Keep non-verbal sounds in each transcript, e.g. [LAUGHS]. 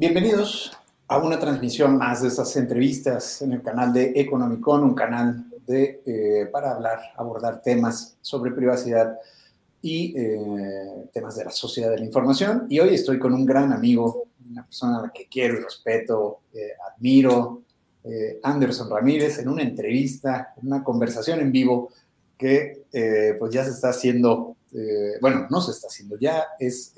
Bienvenidos a una transmisión más de estas entrevistas en el canal de Economicon, un canal de, eh, para hablar, abordar temas sobre privacidad y eh, temas de la sociedad de la información. Y hoy estoy con un gran amigo, una persona a la que quiero y respeto, eh, admiro, Anderson Ramírez, en una entrevista, en una conversación en vivo que pues ya se está haciendo, bueno, no se está haciendo, ya es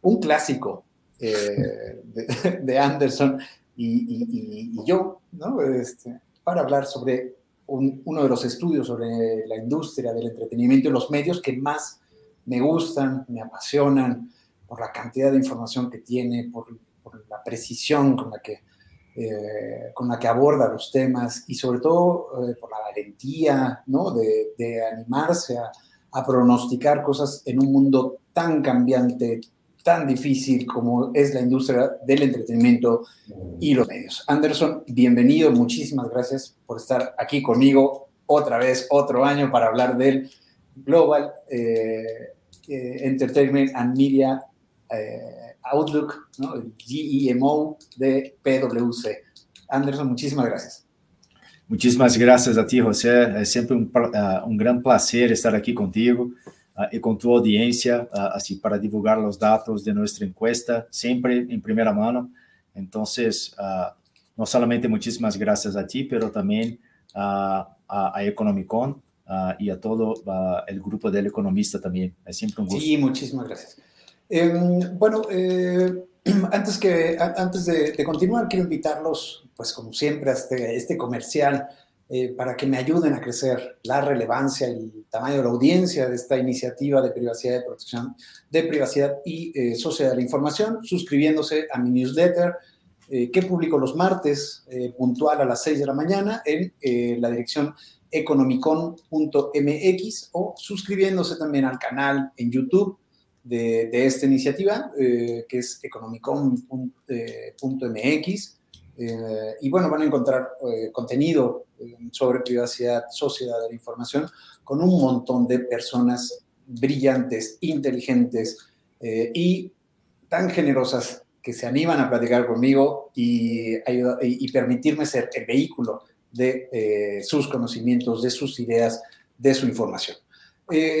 un clásico [LAUGHS] de, Anderson y, yo, ¿no? Este, para hablar sobre uno de los estudios sobre la industria del entretenimiento y los medios que más me gustan, me apasionan, por la cantidad de información que tiene, por, la precisión con la que, eh, con la que aborda los temas y sobre todo eh, por la valentía ¿no? de, animarse a, a, pronosticar cosas en un mundo tan cambiante, tan difícil como es la industria del entretenimiento y los medios. Anderson, bienvenido, muchísimas gracias por estar aquí conmigo otra vez, otro año para hablar del Global eh, eh, Entertainment and Media eh, Outlook, GEMO de PwC. Anderson, muchísimas gracias. Muchísimas gracias a ti, José. Es siempre un, uh, un gran placer estar aquí contigo. Uh, e com tua audiência, uh, assim, para divulgar os dados de nossa encuesta, sempre em primeira mão. Então, uh, não somente muitíssimas graças a ti, mas também a, a Economicon e a todo o grupo del economista também. É sempre um gosto. Sim, muitíssimas graças. Eh, bueno, eh, [CLEARS THROAT] antes, que, antes de, de, continuar, quiero invitarlos, pues como siempre, a este, este comercial Eh, para que me ayuden a crecer la relevancia y el tamaño de la audiencia de esta iniciativa de privacidad y protección de privacidad y eh, sociedad de la información, suscribiéndose a mi newsletter eh, que publico los martes puntual a las 6 de la mañana en la dirección economicon.mx o suscribiéndose también al canal en YouTube de, de esta iniciativa, que es economicon.mx. Eh, y bueno, van a encontrar eh, contenido eh, sobre privacidad, sociedad de la información, con un montón de personas brillantes, inteligentes y tan generosas que se animan a platicar conmigo y, y permitirme ser el vehículo de sus conocimientos, de sus ideas, de su información.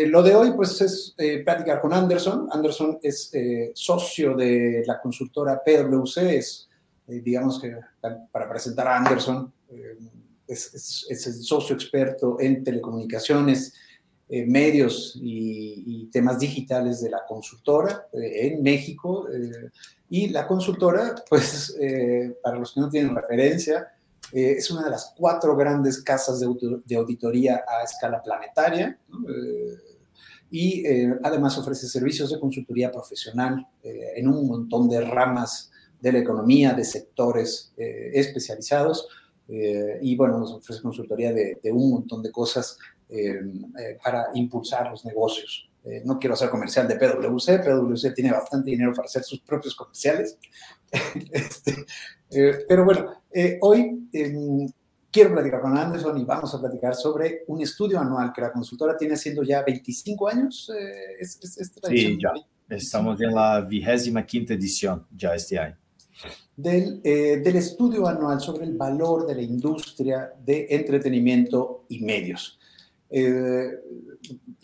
lo de hoy, pues, es platicar con Anderson. Anderson es socio de la consultora PwC, es eh, digamos que para presentar a Anderson, eh, es, el socio experto en telecomunicaciones, eh, medios y, temas digitales de la consultora en México. y la consultora, pues, para los que no tienen referencia, es una de las cuatro grandes casas de, auditoría a escala planetaria. y además ofrece servicios de consultoría profesional en un montón de ramas de la economía, de sectores eh, especializados. Eh, y bueno, nos ofrece consultoría de, un montón de cosas eh, para impulsar los negocios. no quiero hacer comercial de PwC, PwC tiene bastante dinero para hacer sus propios comerciales. [LAUGHS] Este, pero bueno, hoy em, quiero platicar con Anderson y vamos a platicar sobre un estudio anual que la consultora tiene haciendo ya 25 años. sí, ya. Estamos en la vigésima quinta edición ya este año del, eh, del, estudio anual sobre el valor de la industria de entretenimiento y medios. Eh,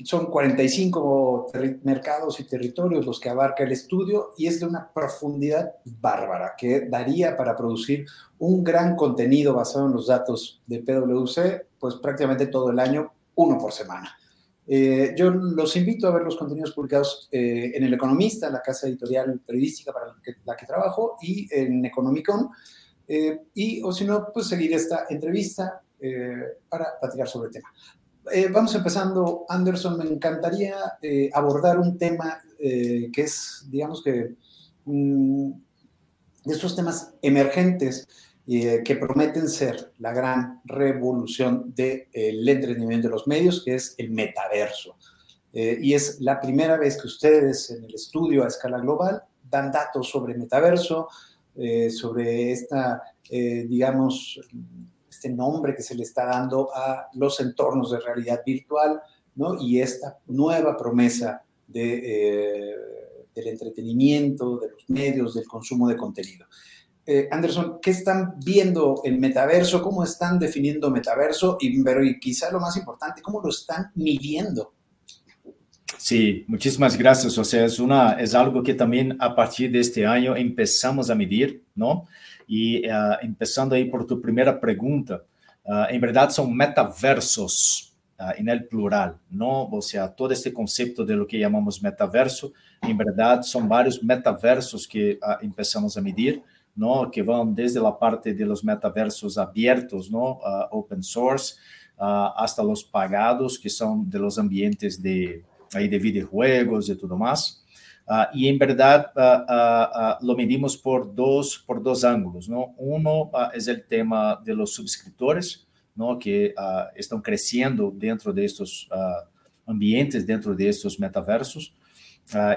son 45 mercados y territorios los que abarca el estudio y es de una profundidad bárbara que daría para producir un gran contenido basado en los datos de PwC, pues prácticamente todo el año, uno por semana. Eh, yo los invito a ver los contenidos publicados eh, en El Economista, la casa editorial periodística para la que, trabajo, y en Economicon. Eh, y, o si no, pues seguir esta entrevista para platicar sobre el tema. vamos empezando, Anderson, me encantaría abordar un tema que es, digamos que, mm, de estos temas emergentes eh, que prometen ser la gran revolución del entretenimiento de los medios, que es el metaverso. Eh, y es la primera vez que ustedes en el estudio a escala global dan datos sobre metaverso, eh, sobre esta, digamos, este nombre que se le está dando a los entornos de realidad virtual, ¿no? Y esta nueva promesa de del entretenimiento, de los medios, del consumo de contenido. Eh, Anderson, ¿qué están viendo el metaverso? ¿Cómo están definiendo metaverso? Y, pero y quizá lo más importante, ¿cómo lo están midiendo? Sí, muchísimas gracias. O sea, es, una, es algo que también a partir de este año empezamos a medir, ¿no? Y uh, empezando ahí por tu primera pregunta, uh, en verdad son metaversos uh, en el plural, ¿no? O sea, todo este concepto de lo que llamamos metaverso, en verdad son varios metaversos que empezamos a medir. ¿No? que van desde la parte de los metaversos abiertos, ¿no? open source, hasta los pagados, que son de los ambientes de, aí de videojuegos e tudo mais. Uh, e em verdade uh, uh, lo medimos por dois por dois ângulos, não? Um é o tema de los subscritores, não? Que estão crescendo dentro destes ambientes, dentro destes metaversos.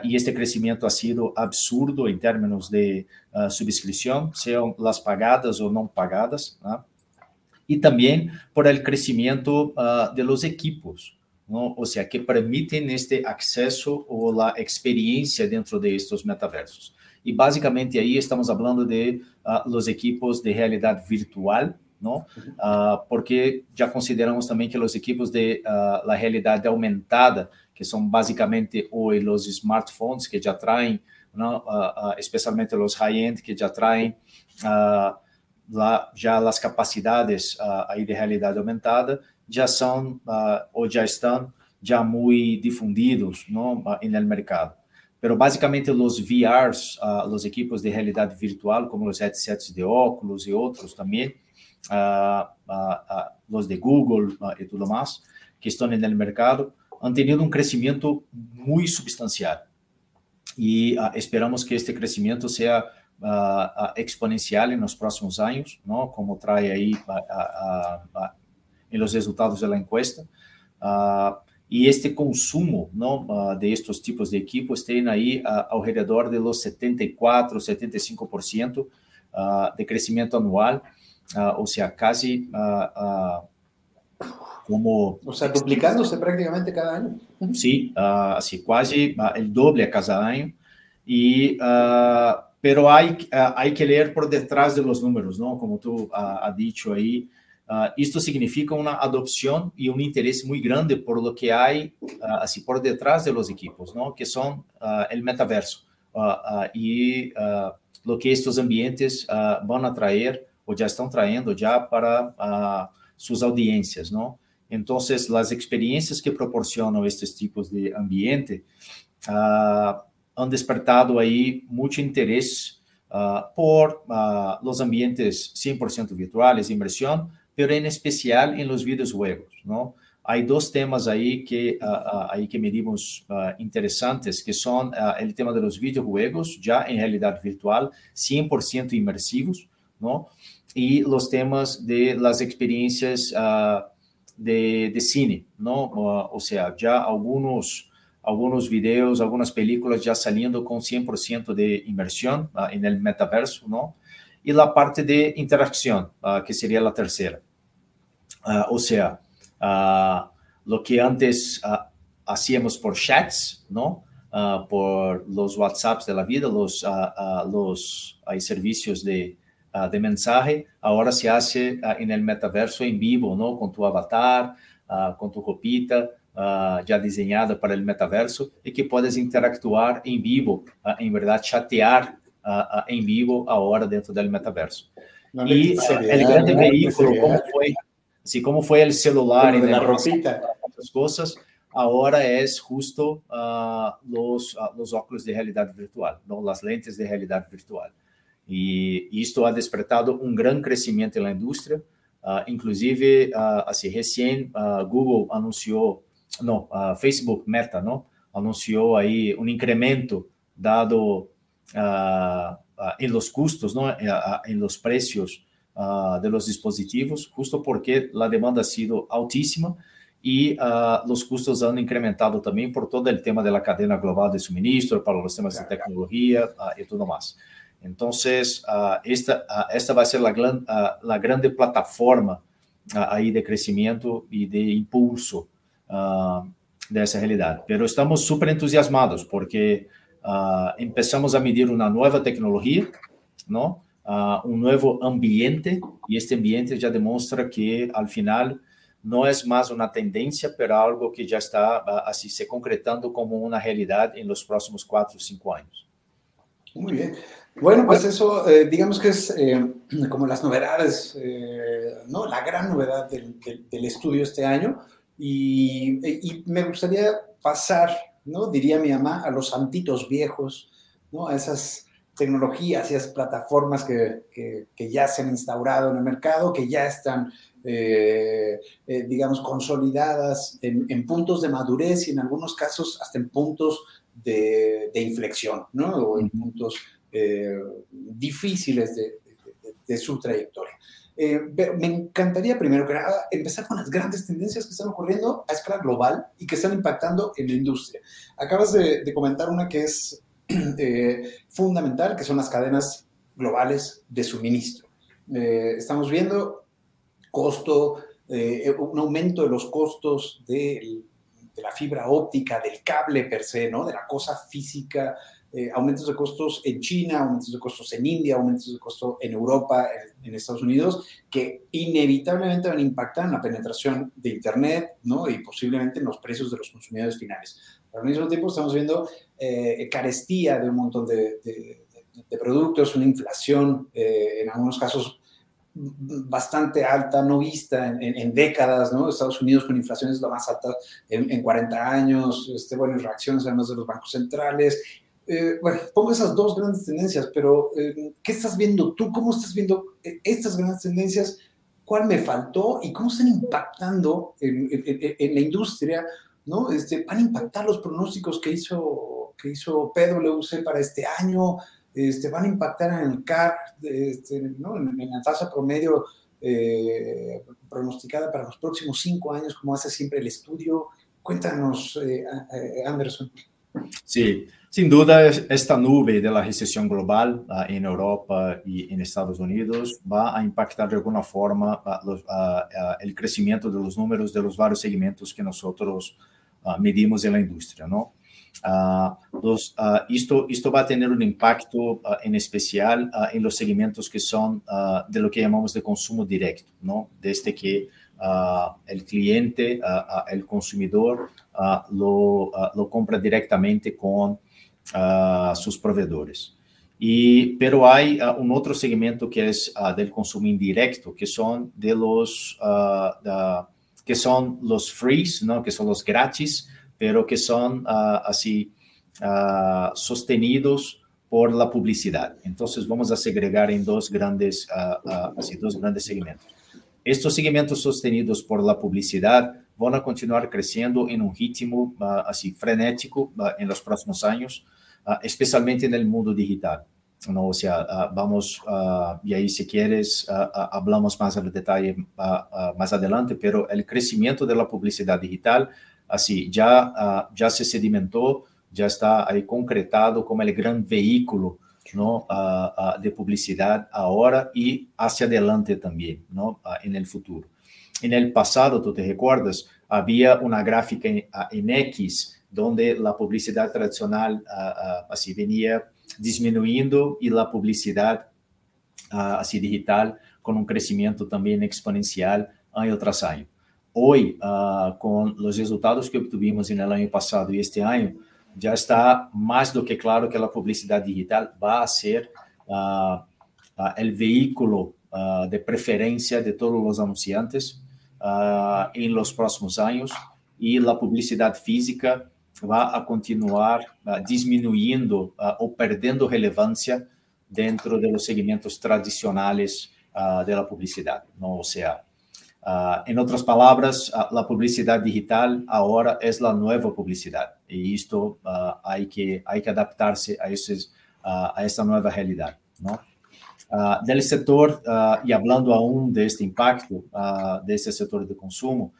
E este crescimento ha sido absurdo em termos de subscrição, sejam las pagadas ou não pagadas. E também por el crescimento de los equipos. ¿no? o sea, que permiten este acceso o la experiencia dentro de estos metaversos. Y básicamente ahí estamos hablando de uh, los equipos de realidad virtual, ¿no? Uh, porque ya consideramos también que los equipos de uh, la realidad aumentada, que son básicamente hoy los smartphones que ya traen, ¿no? especialmente los high-end que ya traen la, ya las capacidades ahí de realidad aumentada, já são uh, ou já estão já muito difundidos no, uh, no mercado. Pero basicamente os VRs, uh, os equipos de realidade virtual, como os headsets de óculos e outros também, uh, uh, os de Google e tudo mais, que estão no mercado, han tenido um crescimento muito substancial. E esperamos que este crescimento seja exponencial nos próximos anos, não? como traz aí a em los resultados da encuesta. Uh, e este consumo uh, de estes tipos de equipos uh, ao redor de los 74, 75% uh, de crescimento anual, uh, ou seja, quase como... O sea, duplicándose prácticamente cada año. Sí, uh, así, quase uh, el doble a cada año. Y, uh, pero hay, hay que leer por detrás de los números, ¿no? Como tú has dicho ahí, isto significa uma adopção e um interesse muito grande por lo que uh, assim por detrás de los equipos, não? Que uh, o metaverso e lo que estes ambientes vão atrair ou já estão traindo já para suas audiências, não? Então, as experiências que proporcionam estes tipos de ambiente han despertado aí muito interesse por los ambientes 100% virtuais, imersão, pero en especial en los videojuegos, ¿no? Hay dos temas ahí que, ahí que medimos interesantes, que son el tema de los videojuegos, ya en realidad virtual, 100% inmersivos, ¿no? Y los temas de las experiencias de, de, cine, ¿no? o sea, ya algunos, algunos videos, algunas películas ya saliendo con 100% de inmersión en el metaverso, ¿no? e a parte de interação, uh, que seria a terceira. Uh, ou seja, uh, lo que antes uh, hacíamos por chats? Uh, por los WhatsApps de la vida, los, uh, uh, los uh, servicios de, uh, de mensaje, ahora se hace uh, en el metaverso en vivo, ¿no? Con tu avatar, uh, con tu ropita, uh, ya diseñada para el metaverso y que puedes interactuar en vivo, uh, en verdad, chatear uh, uh, em vivo agora dentro do metaverso. Não e o grande veículo, como foi, assim, como foi o celular, e as coisas, agora é justo uh, los óculos de realidade virtual, não? as lentes de realidade virtual. E isto ha despertado um grande crescimento na indústria, uh, inclusive, uh, assim, recém, uh, Google anunciou, não, uh, Facebook, Meta, não, anunciou aí um incremento dado uh, en los costos, ¿no? en los precios uh, de los dispositivos, justo porque la demanda ha sido altísima y uh, los costos han incrementado también por todo el tema de la cadena global de suministro, para los temas de tecnología y todo más. Entonces, esta, esta va a ser la, gran, la grande plataforma ahí de crecimiento y de impulso de esa realidad. Pero estamos súper entusiasmados porque empezamos a medir una nueva tecnología, ¿no? un nuevo ambiente y este ambiente ya demuestra que al final no es más una tendencia, pero algo que ya está así se concretando como una realidad en los próximos cuatro o cinco años. Muy bien. Bueno, pues eso, eh, digamos que es eh, como las novedades, eh, ¿no? La gran novedad del, del, estudio este año. Y, y, me gustaría pasar, ¿no? Diría mi mamá, a los santitos viejos, ¿no? A esas tecnologías y esas plataformas que, que, que ya se han instaurado en el mercado, que ya están digamos, consolidadas en, puntos de madurez y en algunos casos hasta en puntos de, inflexión, ¿no? O en puntos eh, difíciles de, su trayectoria. me encantaría primero que nada empezar con las grandes tendencias que están ocurriendo a escala global y que están impactando en la industria. Acabas de, comentar una que es [CLEARS THROAT] fundamental, que son las cadenas globales de suministro. estamos viendo costo, eh, un aumento de los costos de, la fibra óptica, del cable per se, ¿no? de la cosa física, eh, aumentos de costos en China, aumentos de costos en India, aumentos de costos en Europa, en, Estados Unidos, que inevitablemente van a impactar en la penetración de Internet ¿no? y posiblemente en los precios de los consumidores finales. Pero al mismo tiempo estamos viendo eh, carestía de un montón de, productos, una inflación, en algunos casos bastante alta, no vista en, décadas, ¿no? Estados Unidos con inflación es la más alta en, 40 años, este, bueno, reacciones además de los bancos centrales. Eh, bueno, pongo esas dos grandes tendencias, pero eh, ¿qué estás viendo tú? ¿Cómo estás viendo eh, estas grandes tendencias? ¿Cuál me faltó y cómo están impactando en, la industria? ¿no? Este, ¿Van a impactar los pronósticos que hizo, que hizo PwC para este año? este, van a impactar en el CAR, este, ¿no? en, la tasa promedio pronosticada para los próximos cinco años, como hace siempre el estudio. Cuéntanos, Anderson. Sí, sin duda esta nube de la recesión global uh, en Europa y en Estados Unidos va a impactar de alguna forma los, uh, el crecimiento de los números de los varios segmentos que nosotros medimos en la industria, ¿no? Esto, esto va a tener un impacto en especial en los segmentos que son de lo que llamamos de consumo directo, ¿no? Desde que el cliente, el consumidor, lo, compra directamente con sus proveedores. Y, pero hay un otro segmento que es del consumo indirecto, que son de los, que son los frees, ¿no? Que son los gratis, pero que son uh, así uh, sostenidos por la publicidad. Entonces vamos a segregar en dos grandes, uh, dos grandes segmentos. Estos segmentos sostenidos por la publicidad van a continuar creciendo en un ritmo así frenético en los próximos años, especialmente en el mundo digital. ¿no? O sea, vamos, y ahí si quieres, hablamos más al detalle más adelante, pero el crecimiento de la publicidad digital así, ya, uh, ya se sedimentó, ya está ahí concretado como el gran vehículo ¿no? Uh, uh, de publicidad ahora y hacia adelante también, ¿no? en el futuro. En el pasado, tú te recuerdas, había una gráfica en, en X donde la publicidad tradicional así venía disminuyendo y la publicidad así digital con un crecimiento también exponencial año tras año. hoy, uh, com os resultados que obtuvimos no ano passado e este ano, já está mais do que claro que a publicidade digital vai ser uh, uh, veículo de preferência de todos os anunciantes em los próximos anos e a publicidade física vai a continuar diminuindo ou perdendo relevância dentro de los segmentos tradicionais da publicidade, não? ou seja, Uh, en otras palabras, uh, la publicidad digital ahora es la nueva publicidad y esto uh, hay, que, hay que adaptarse a, esos, a esta nueva realidad. ¿No? del sector, y hablando aún de este impacto de este sector de consumo,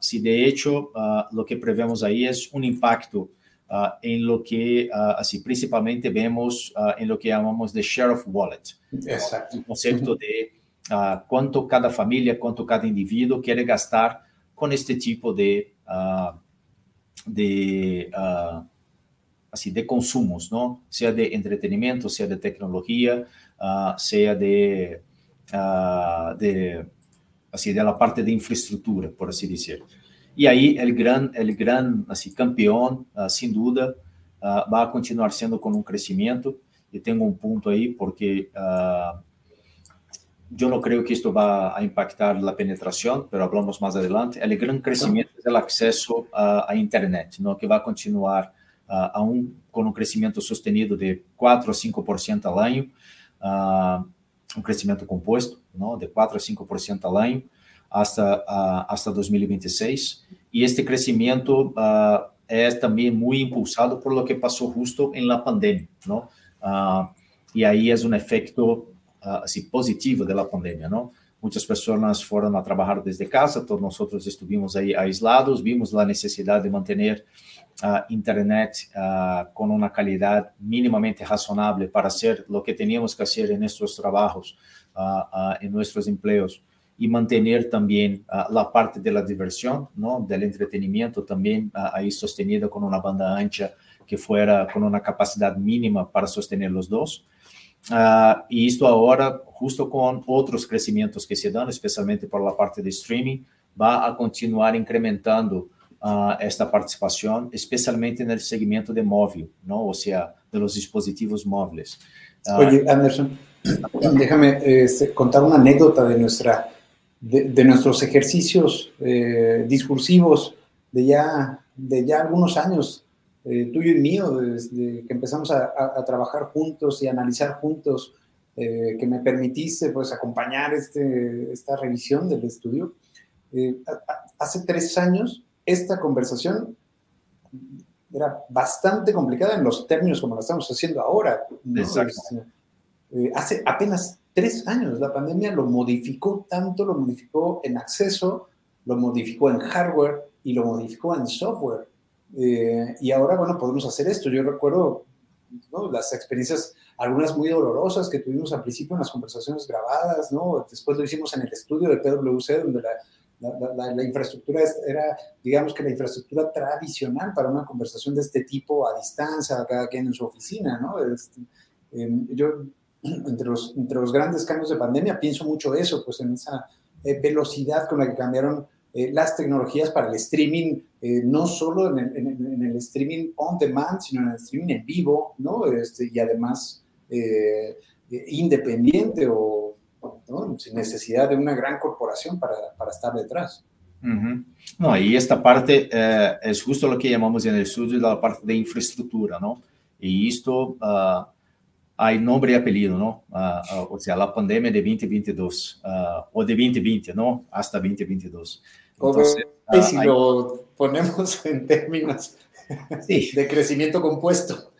si de hecho lo que prevemos ahí es un impacto en lo que, así principalmente vemos en lo que llamamos de share of wallet, Exacto. el concepto de uh, quanto cada família, quanto cada indivíduo quer gastar com este tipo de, uh, de uh, así de consumos, ¿no? Sea de entretenimiento, sea de tecnología, uh, sea de, uh, de, así, de la parte de infraestructura, por así decir. Y ahí el gran, el gran así, campeón, uh, sin duda, va a continuar siendo con un crecimiento. Y tengo un punto ahí porque yo no creo que esto va a impactar la penetración, pero hablamos más adelante. El gran crecimiento es el acceso a, a Internet, ¿no? que va a continuar uh, aún con un crescimento sostenido de 4 a 5% al año, uh, um crescimento composto, ¿no? de 4 a 5% al año hasta, uh, hasta 2026. Y este crecimiento uh, es también muy impulsado por lo que pasó justo en la pandemia. ¿no? Uh, y ahí es un efecto así positivo de la pandemia, ¿no? Muchas personas fueron a trabajar desde casa, todos nosotros estuvimos ahí aislados, vimos la necesidad de mantener uh, Internet uh, con una calidad mínimamente razonable para hacer lo que teníamos que hacer en nuestros trabajos, uh, en nuestros empleos y mantener también la parte de la diversión, ¿no? del entretenimiento también ahí sostenida con una banda ancha que fuera con una capacidad mínima para sostener los dos. y esto ahora, justo con otros crecimientos que se dan, especialmente por la parte de streaming, va a continuar incrementando uh, esta participación, especialmente en el segmento de móvil, ¿no? o sea, de los dispositivos móviles. Uh, Oye, Anderson, [CLEARS THROAT] déjame eh, contar una anécdota de, nuestra, de, de nuestros ejercicios eh, discursivos de ya, de ya algunos años, eh, tuyo y mío, desde que empezamos a, a, a trabajar juntos y analizar juntos, eh, que me permitiste pues acompañar este, esta revisión del estudio. Eh, hace tres años esta conversación era bastante complicada en los términos como la estamos haciendo ahora. ¿no? Este, eh, hace apenas tres años la pandemia lo modificó tanto, lo modificó en acceso, lo modificó en hardware y lo modificó en software. Eh, y ahora, bueno, podemos hacer esto. Yo recuerdo ¿no? las experiencias, algunas muy dolorosas que tuvimos al principio en las conversaciones grabadas, ¿no? Después lo hicimos en el estudio de PwC, donde la, la, la, infraestructura era, digamos que la infraestructura tradicional para una conversación de este tipo a distancia, cada quien en su oficina, ¿no? Este, eh, yo, [CLEARS THROAT] entre los, entre los grandes cambios de pandemia, pienso mucho eso, pues en esa eh, velocidad con la que cambiaron eh, las tecnologías para el streaming, eh, no solo en el, en, en el, streaming on demand, sino en el streaming en vivo, ¿no? Este, y además eh, independiente o ¿no? sin necesidad de una gran corporación para, para estar detrás. Uh -huh. No, y esta parte eh, es justo lo que llamamos en el estudio la parte de infraestructura, ¿no? Y esto uh, hay nombre y apellido, ¿no? Uh, o sea, la pandemia de 2022 o de 2020, ¿no? Hasta 2022. Entonces, y si hay... lo ponemos [LAUGHS] en términos sí. de crecimiento compuesto.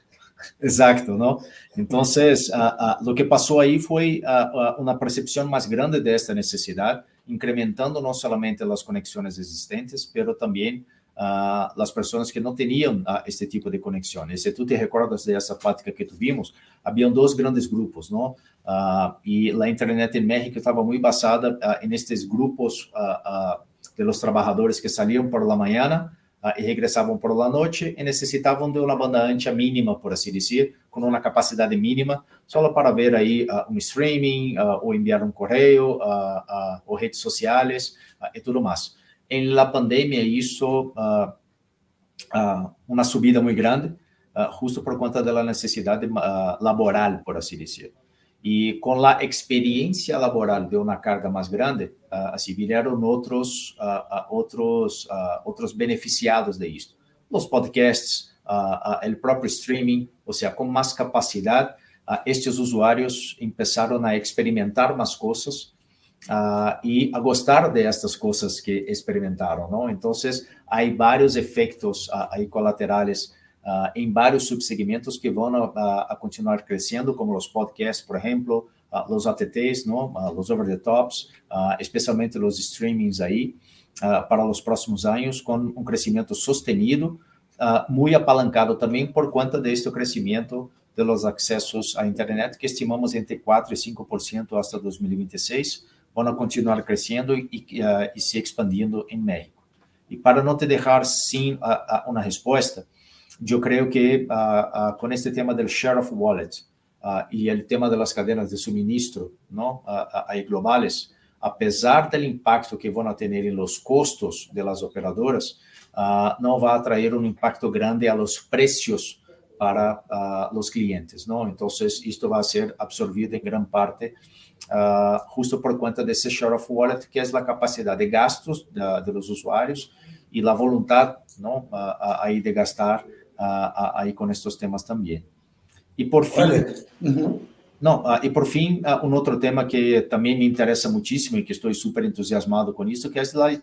Exacto, ¿no? Entonces, uh, uh, lo que pasó ahí fue uh, una percepción más grande de esta necesidad, incrementando no solamente las conexiones existentes, pero también las personas que no tenían este tipo de conexiones. Si tú te recuerdas de esa plática que tuvimos, habían dos grandes grupos, ¿no? y la Internet en México estaba muy basada en estos grupos de los trabajadores que salían por la mañana, uh, e regressavam por la noite e necessitavam de uma banda ancha mínima, por assim dizer, com uma capacidade mínima, só para ver aí uh, um streaming, uh, ou enviar um correio, ou redes sociais e tudo mais. Em la pandemia, isso, uma subida muito grande, justo por conta da necessidade laboral, por assim dizer. Y con la experiencia laboral de una carga más grande, uh, así vinieron otros, uh, otros, otros beneficiados de esto. Los podcasts, el propio streaming, o sea, con más capacidad, estes usuários empezaron a experimentar más cosas y a gostar de estas que experimentaron, ¿no? Entonces, hay varios efectos ahí colaterales uh, em vários subsegmentos que vão a, a, continuar crescendo, como os podcasts, por exemplo, uh, os ATTs, não? Uh, os over the tops, especialmente os streamings aí, para os próximos anos, com um crescimento sustenido, muito apalancado também por conta deste crescimento de los acessos à internet, que estimamos entre 4% e 5% até 2026, vão continuar crescendo e, e se expandindo em México. E para não te deixar sem uma resposta, yo creo que uh, uh, con este tema del share of wallet y el tema de las cadenas de suministro ¿no? globales, a pesar del impacto que van a tener en los costos de las operadoras, no va a traer un impacto grande a los precios para los clientes, ¿no? Entonces, esto va a ser absorbido en gran parte justo por cuenta de ese share of wallet, que es la capacidad de gastos de, de los usuarios y la voluntad, ¿no? ahí de gastar ahí con estos temas también. Y por fin, no, y por fin un otro tema que también me interesa muchísimo y que estoy súper entusiasmado con esto, que es la,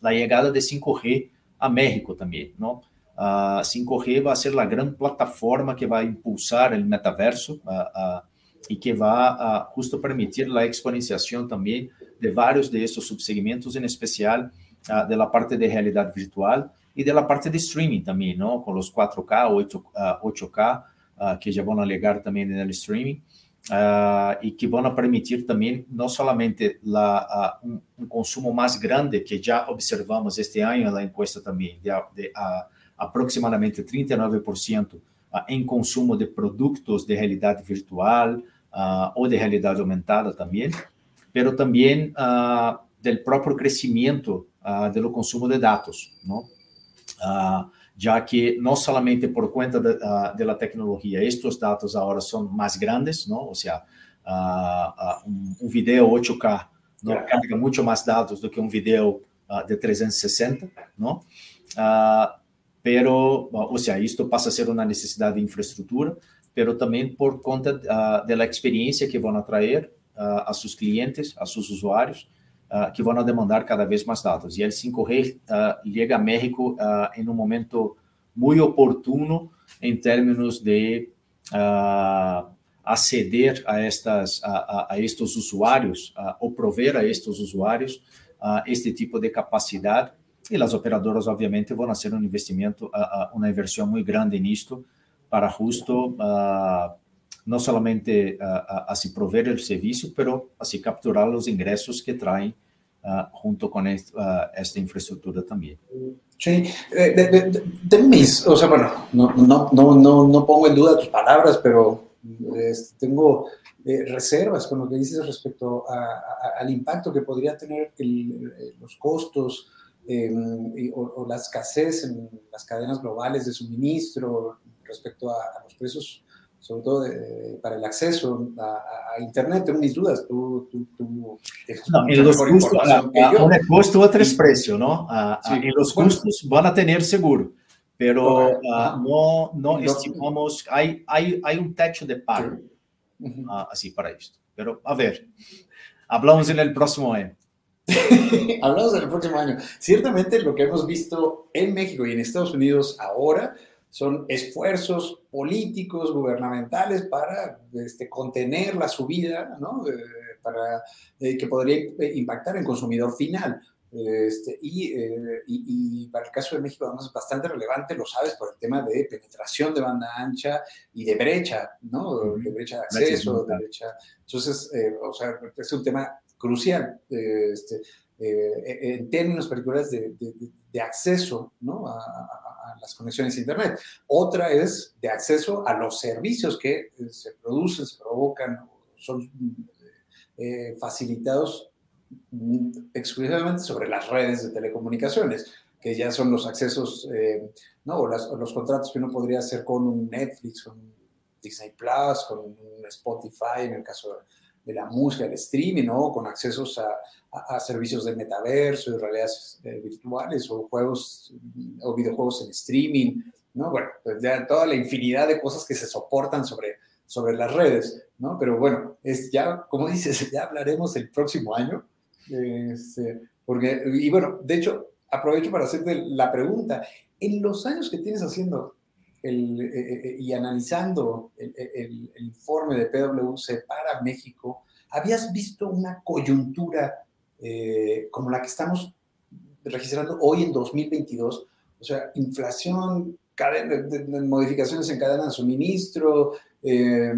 la llegada de 5G a México también, ¿no? 5G va a ser la gran plataforma que va a impulsar el metaverso y que va a justo permitir la exponenciación también de varios de estos subsegmentos, en especial de la parte de realidad virtual y de la parte de streaming también, ¿no? Con los 4K, 8, uh, 8K, uh, que ya van a llegar también en el streaming. y que van a permitir también no solamente la, un, un, consumo más grande que ya observamos este año en la encuesta también, de, de aproximadamente 39% em consumo de produtos de realidade virtual uh, ou de realidade aumentada também, pero também uh, do próprio crescimento uh, do consumo de dados, não? já que não somente por conta da tecnologia, estes dados agora são mais grandes, não? ou seja, um, um vídeo 8K não carga muito mais dados do que um vídeo de 360, não? pero, o sea, isto passa a ser uma necessidade de infraestrutura, pero também por conta uh, da experiência que vão atrair uh, a seus clientes, a seus usuários, uh, que vão demandar cada vez mais dados. E o 5G uh, chega a México em um momento muito oportuno em termos de aceder a estas a, a, a estes usuários, ou prover a estes usuários este tipo de capacidade e as operadoras, obviamente, vão fazer um investimento, uma inversão muito grande nisto, para justo uh, não somente uh, a, se prover o serviço, pero a se capturar os ingressos que traem uh, junto com este, esta infraestrutura também. Sí, eh, de, de, de, mis, o sea, bueno, no, no, no, no, no pongo en duda tus palabras, pero eh, tengo eh, reservas con lo que dices respecto a, a, al impacto que podría tener el, los costos, eh, o, o, la escasez en las cadenas globales de suministro respecto a, a los precios, sobre todo de, para el acceso a, a, Internet. Tengo mis dudas. Tú, tú, tú no, en los custos, a, a, un costo o tres precios, ¿no? Sí, en los bueno, costos van a tener seguro. Pero uh, no, no, no, estimamos, hay, hay, hay un techo de pago sí. uh -huh. así para esto. Pero a ver, hablamos en el próximo año. [LAUGHS] Hablamos del próximo año. Ciertamente lo que hemos visto en México y en Estados Unidos ahora son esfuerzos políticos, gubernamentales para este, contener la subida, ¿no? Eh, para, eh, que podría impactar en consumidor final. Este, y, eh, y, y, para el caso de México, además, es bastante relevante, lo sabes, por el tema de penetración de banda ancha y de brecha, ¿no? De brecha de acceso, de brecha. Entonces, eh, o sea, es un tema crucial este, eh, en términos particulares de, de, de acceso ¿no? a, a, a, las conexiones a Internet. Otra es de acceso a los servicios que se producen, se provocan, son eh, facilitados exclusivamente sobre las redes de telecomunicaciones, que ya son los accesos, eh, ¿no? O, las, los contratos que uno podría hacer con un Netflix, con Disney Plus, con un Spotify, en el caso de de la música, el streaming, ¿no? Con accesos a, a, servicios de metaverso, de realidades eh, virtuales o juegos o videojuegos en streaming, ¿no? Bueno, pues ya toda la infinidad de cosas que se soportan sobre, sobre las redes, ¿no? Pero bueno, es ya, como dices, [LAUGHS] ya hablaremos el próximo año. Este, porque, y bueno, de hecho, aprovecho para hacerte la pregunta. En los años que tienes haciendo el, eh, y analizando el, informe de PwC para México, ¿habías visto una coyuntura eh, como la que estamos registrando hoy en 2022? O sea, inflación, cadena, de, de modificaciones en cadena de suministro, eh,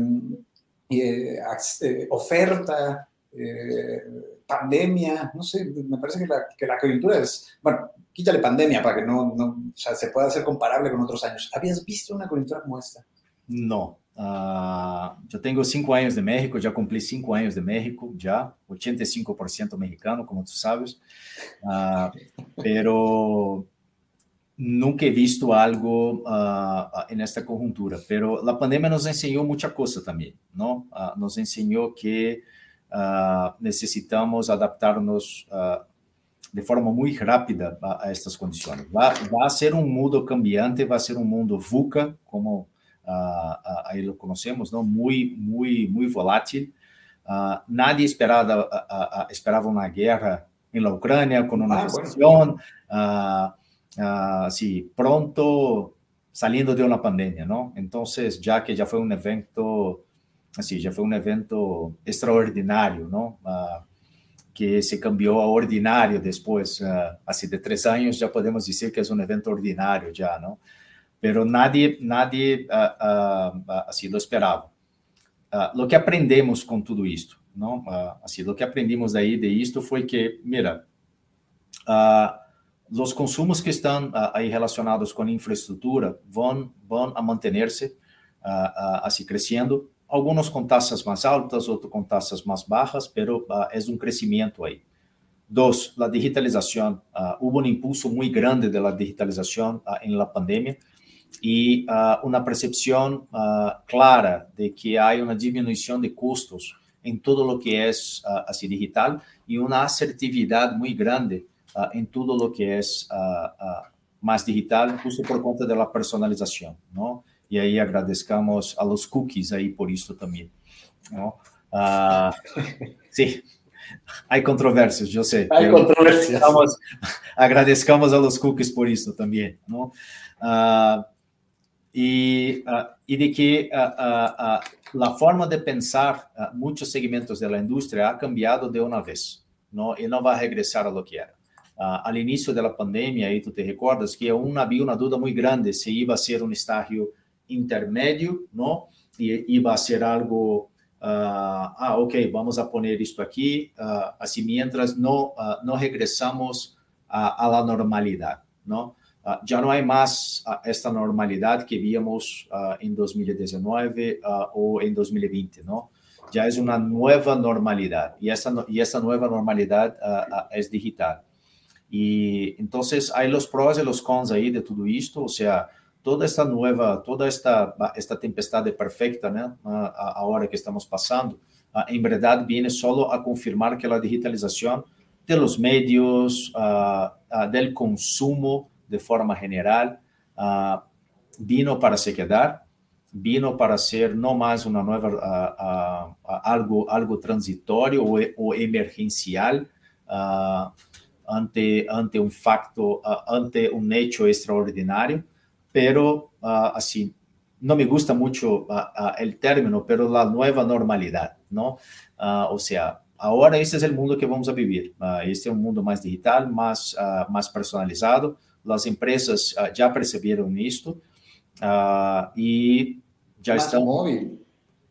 eh, pandemia, no sé, me parece que la, que coyuntura es, bueno, quítale pandemia para que no, o sea, se pueda hacer comparable con otros años. ¿Habías visto una coyuntura como esta? No. Uh, yo tengo cinco años de México, ya cumplí cinco años de México, ya 85% mexicano, como tú sabes, uh, pero nunca he visto algo uh, en esta conjuntura. Pero la pandemia nos enseñó mucha cosa también, ¿no? nos enseñó que necesitamos adaptarnos de forma muy rápida a, a estas condiciones. Va, va, a ser un mundo cambiante, va a ser un mundo VUCA, como uh, ahí lo conocemos, ¿no? Muy, muy, muy volátil. Uh, nadie esperaba, uh, esperava uma guerra em la Ucrânia com uma ah, recessão, bueno. sí, pronto saliendo de uma pandemia, ¿no? Então, já que já foi um evento, assim, já foi um evento extraordinário, ¿no? que se cambiou a ordinário depois, assim, de três anos, já podemos dizer que é um evento ordinário já, não? pero nadie, nadie uh, uh, assim lo esperava. Uh, lo que aprendemos com tudo isto, não? Uh, assim, lo que aprendimos aí de isto foi que, mira, os consumos que estão aí relacionados com infraestrutura vão vão a manter-se assim crescendo, alguns com taxas mais altas, outros com taxas mais baixas, pero é um crescimento aí. Dos, a digitalização. Uh, houve um impulso muito grande da digitalização uh, em la pandemia y uh, una percepción uh, clara de que hay una disminución de costos en todo lo que es uh, así digital y una asertividad muy grande en todo lo que es más digital, justo por cuenta de la personalización, ¿no? Y ahí agradezcamos a los cookies ahí por esto también, ¿no? sí, hay controversias, yo sé. Hay controversias. Agradezcamos a los cookies por esto también, ¿no? y, uh, y de que uh, uh, la forma de pensar muchos segmentos de la industria ha cambiado de una vez, ¿no? Y no va a regresar a lo que era. al inicio de la pandemia, y tú te recuerdas que aún había una duda muy grande si iba a ser un estadio intermedio, ¿no? Y iba a ser algo, ah, ok, vamos a poner esto aquí, así mientras no, no regresamos a, la normalidad, ¿no? Não há mais uh, esta normalidade que víamos uh, em 2019 ou em 2020, não? Já é uma nova normalidade e essa e essa nova normalidade é digital. E então há os prós e os cons aí de tudo isto, ou seja, toda esta nova, toda esta esta tempestade perfeita, né, a, a hora que estamos passando, em verdade vem só a confirmar que a digitalização de los medios, del consumo de forma general, uh, vino para se quedar, vino para ser no más una nueva, uh, uh, algo, algo transitorio o, o emergencial ante, ante un facto, ante un hecho extraordinario, pero así, no me gusta mucho el término, pero la nueva normalidad, ¿no? o sea, ahora ese es el mundo que vamos a vivir. este es un mundo más digital, más, más personalizado, as empresas uh, já perceberam isto uh, e já Mas estão. Móvel.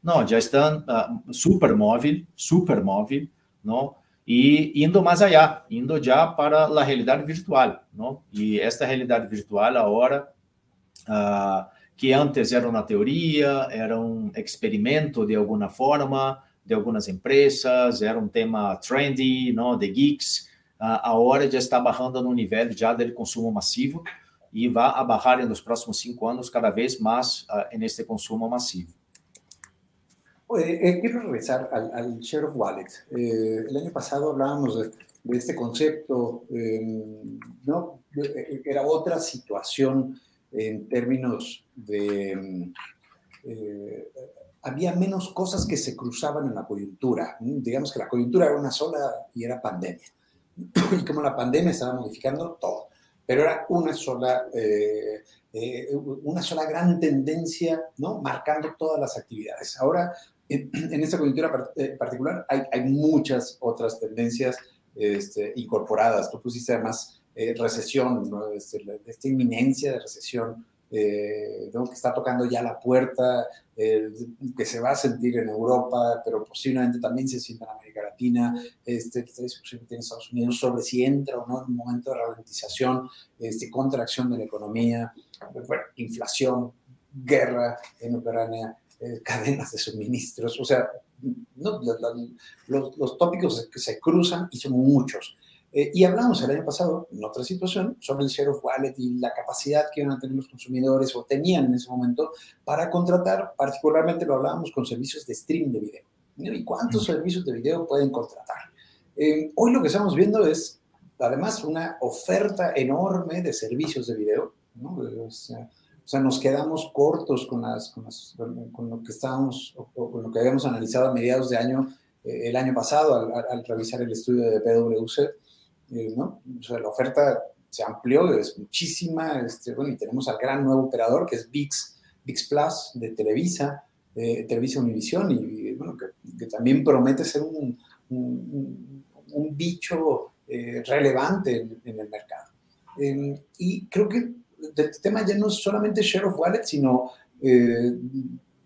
Não, já estão uh, super móvel, super móvel, não? E indo mais allá, indo já para a realidade virtual, não? E esta realidade virtual agora uh, que antes era uma teoria, era um experimento de alguma forma de algumas empresas, era um tema trendy, não, de geeks, a hora já está barrando no nível já do consumo massivo e vai a barrar nos próximos cinco anos cada vez mais uh, neste consumo massivo. Eh, quiero regresar al, al, share of wallet. Eh, el año pasado hablábamos de, de este concepto, eh, ¿no? Era otra situación en términos de... Eh, había menos cosas que se cruzaban en la coyuntura. Digamos que la coyuntura era una sola y era pandemia. [CLEARS THROAT] y como la pandemia estaba modificando todo. Pero era una sola, eh, eh, una sola gran tendencia, ¿no? Marcando todas las actividades. Ahora, en, [CLEARS THROAT] en esta coyuntura eh, particular, hay, hay, muchas otras tendencias este, incorporadas. Tú pusiste además recesión, ¿no? este, esta inminencia de recesión eh, que está tocando ya la puerta, que se va a sentir en Europa, pero posiblemente también se sienta en América Latina, este, esta discusión que tiene Estados Unidos sobre si entra o no en un momento de ralentización, este, contracción de la economía, bueno, inflación, guerra en Ucrania, eh, [LAUGHS] cadenas de suministros, o sea, no, los, los, tópicos que se cruzan y son muchos. Eh, y hablamos el año pasado, en otra situación, sobre el share of wallet y la capacidad que iban a tener los consumidores o tenían en ese momento para contratar, particularmente lo hablábamos con servicios de streaming de video. ¿Y cuántos servicios de video pueden contratar? Eh, hoy lo que estamos viendo es, además, una oferta enorme de servicios de video. ¿no? O sea, nos quedamos cortos con, las, con, lo que estábamos, o, con lo que habíamos analizado a mediados de año, eh, el año pasado, al, al, revisar el estudio de PwC. Eh, ¿no? O sea, la oferta se amplió, es muchísima, este, bueno, y tenemos al gran nuevo operador que es VIX, VIX Plus de Televisa, Televisa Univisión, y, bueno, que, también promete ser un, un, bicho eh, relevante en, el mercado. Em, y creo que el tema ya no es solamente share of wallet, sino eh,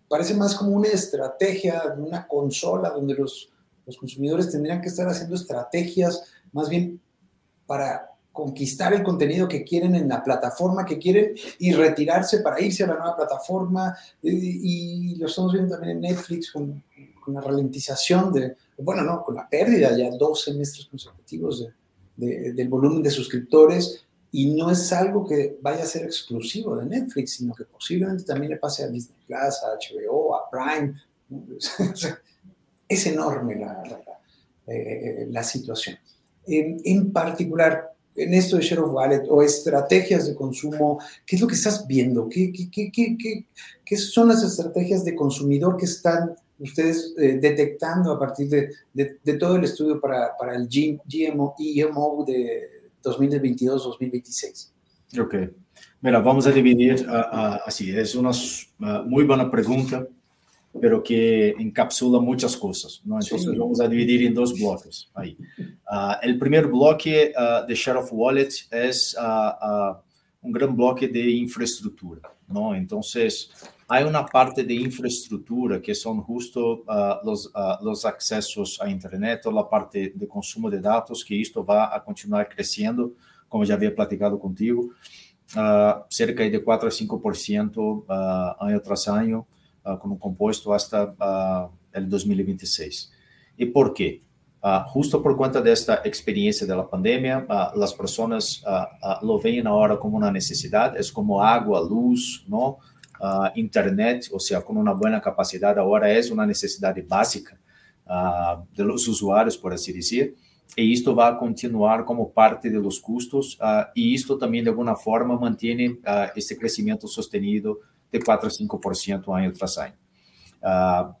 parece más como una estrategia, una consola donde los, los consumidores tendrían que estar haciendo estrategias más bien para conquistar el contenido que quieren en la plataforma que quieren y retirarse para irse a la nueva plataforma. Y, lo estamos viendo también en Netflix con, la ralentización de, bueno, no, con la pérdida ya dos semestres consecutivos del volumen de suscriptores. Y no es algo que vaya a ser exclusivo de Netflix, sino que posiblemente también le pase a Disney Plus, a HBO, a Prime. [LAUGHS] es enorme la, eh, la situación en particular en esto de Share of Wallet o estrategias de consumo, ¿qué es lo que estás viendo? ¿Qué, qué, qué, qué son las estrategias de consumidor que están ustedes eh, detectando a partir de, de, todo el estudio para, para el GMO, EMO de 2022-2026? Ok. Mira, vamos a dividir así. Es una muy buena pregunta pero que encapsula muchas cosas. ¿no? Entonces sí. vamos a dividir en dos bloques ahí. Uh, el primer bloque uh, de Share of Wallet es uh, un gran bloque de infraestructura. ¿no? Entonces, hay una parte de infraestructura que son justo los, los accesos a Internet, o la parte de consumo de datos, que esto va a continuar creciendo, como ya había platicado contigo, cerca de 4 a 5% año tras año. Ah, como compuesto hasta uh, el 2026. ¿Y por qué? Uh, justo por cuenta de esta experiencia de la pandemia, las personas lo ven ahora como una necesidad, es como agua, luz, ¿no? internet, o sea, con una buena capacidad, ahora es una necesidad básica de los usuarios, por así decir. Y esto va a continuar como parte de los costos y esto también de alguna forma mantiene este crecimiento sostenido de 4 a 5% año tras año. Uh,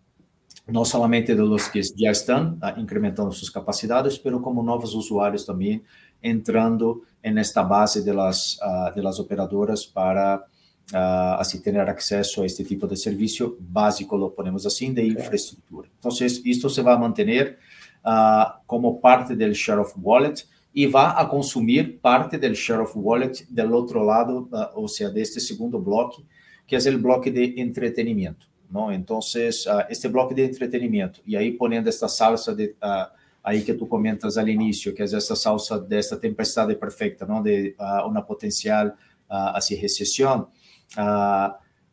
não somente de los que já estão uh, incrementando suas capacidades, pero como novos usuários também entrando nesta base de las, uh, de las operadoras para uh, assim ter acesso a este tipo de serviço básico, lo ponemos assim, de infraestrutura. Então, isto se vai manter uh, como parte del share of wallet e vai a consumir parte del share of wallet del outro lado, uh, ou seja, deste segundo bloco, que es el bloque de entretenimiento, ¿no? Entonces, uh, este bloque de entretenimiento, y ahí poniendo esta salsa de, uh, que tú comentas al inicio, que es esta salsa de esta tempestad perfecta. De uh, potencial así recesión,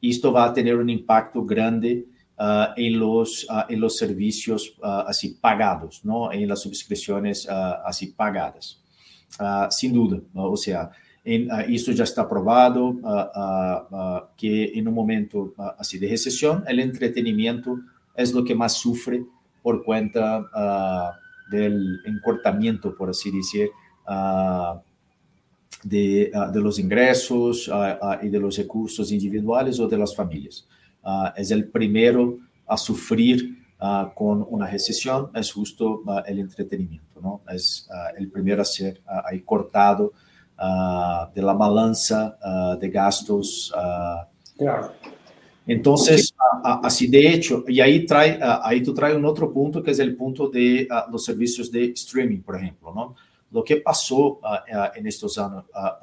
esto va a tener un impacto grande en, los, en los servicios así pagados, ¿no? En las suscripciones así pagadas. sin duda, ¿no? o sea, em, uh, está provado uh, uh, que em um momento assim de recessão, o entretenimento é o que mais sofre por conta do encortamento, por assim dizer, de, de los ingressos e de los recursos individuais ou de las famílias. é o primeiro a sofrer com uma recessão, é justo o entretenimento? É o primeiro a ser aí cortado de la balanza uh, de gastos. Uh, claro. Entonces, así de hecho, y ahí, trae, ahí tú traes un otro punto que es el punto de los servicios de streaming, por ejemplo, ¿no? Lo que pasó en estos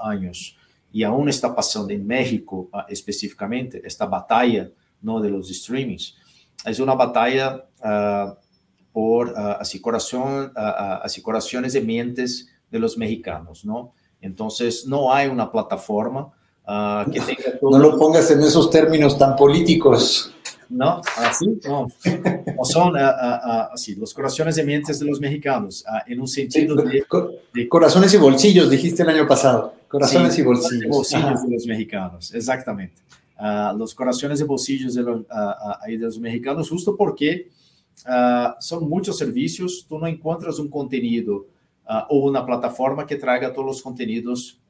años y aún está pasando en México específicamente, esta batalla ¿no? de los streamings, es una batalla uh, por uh, así, corazón, así, corazones y mentes de los mexicanos, ¿no? Entonces, no hay una plataforma que tenga... Todo... No lo pongas en esos términos tan políticos. ¿no? Así, no. no son así, los corazones y mentes de los mexicanos, en un sentido de, de, Corazones y bolsillos, dijiste el año pasado. Corazones sí, y bolsillos. bolsillos de los mexicanos, exactamente. Uh, los corazones y bolsillos de los, uh, uh, de los mexicanos, justo porque son muchos servicios, tú no encuentras un contenido o una plataforma que traiga todos los contenidos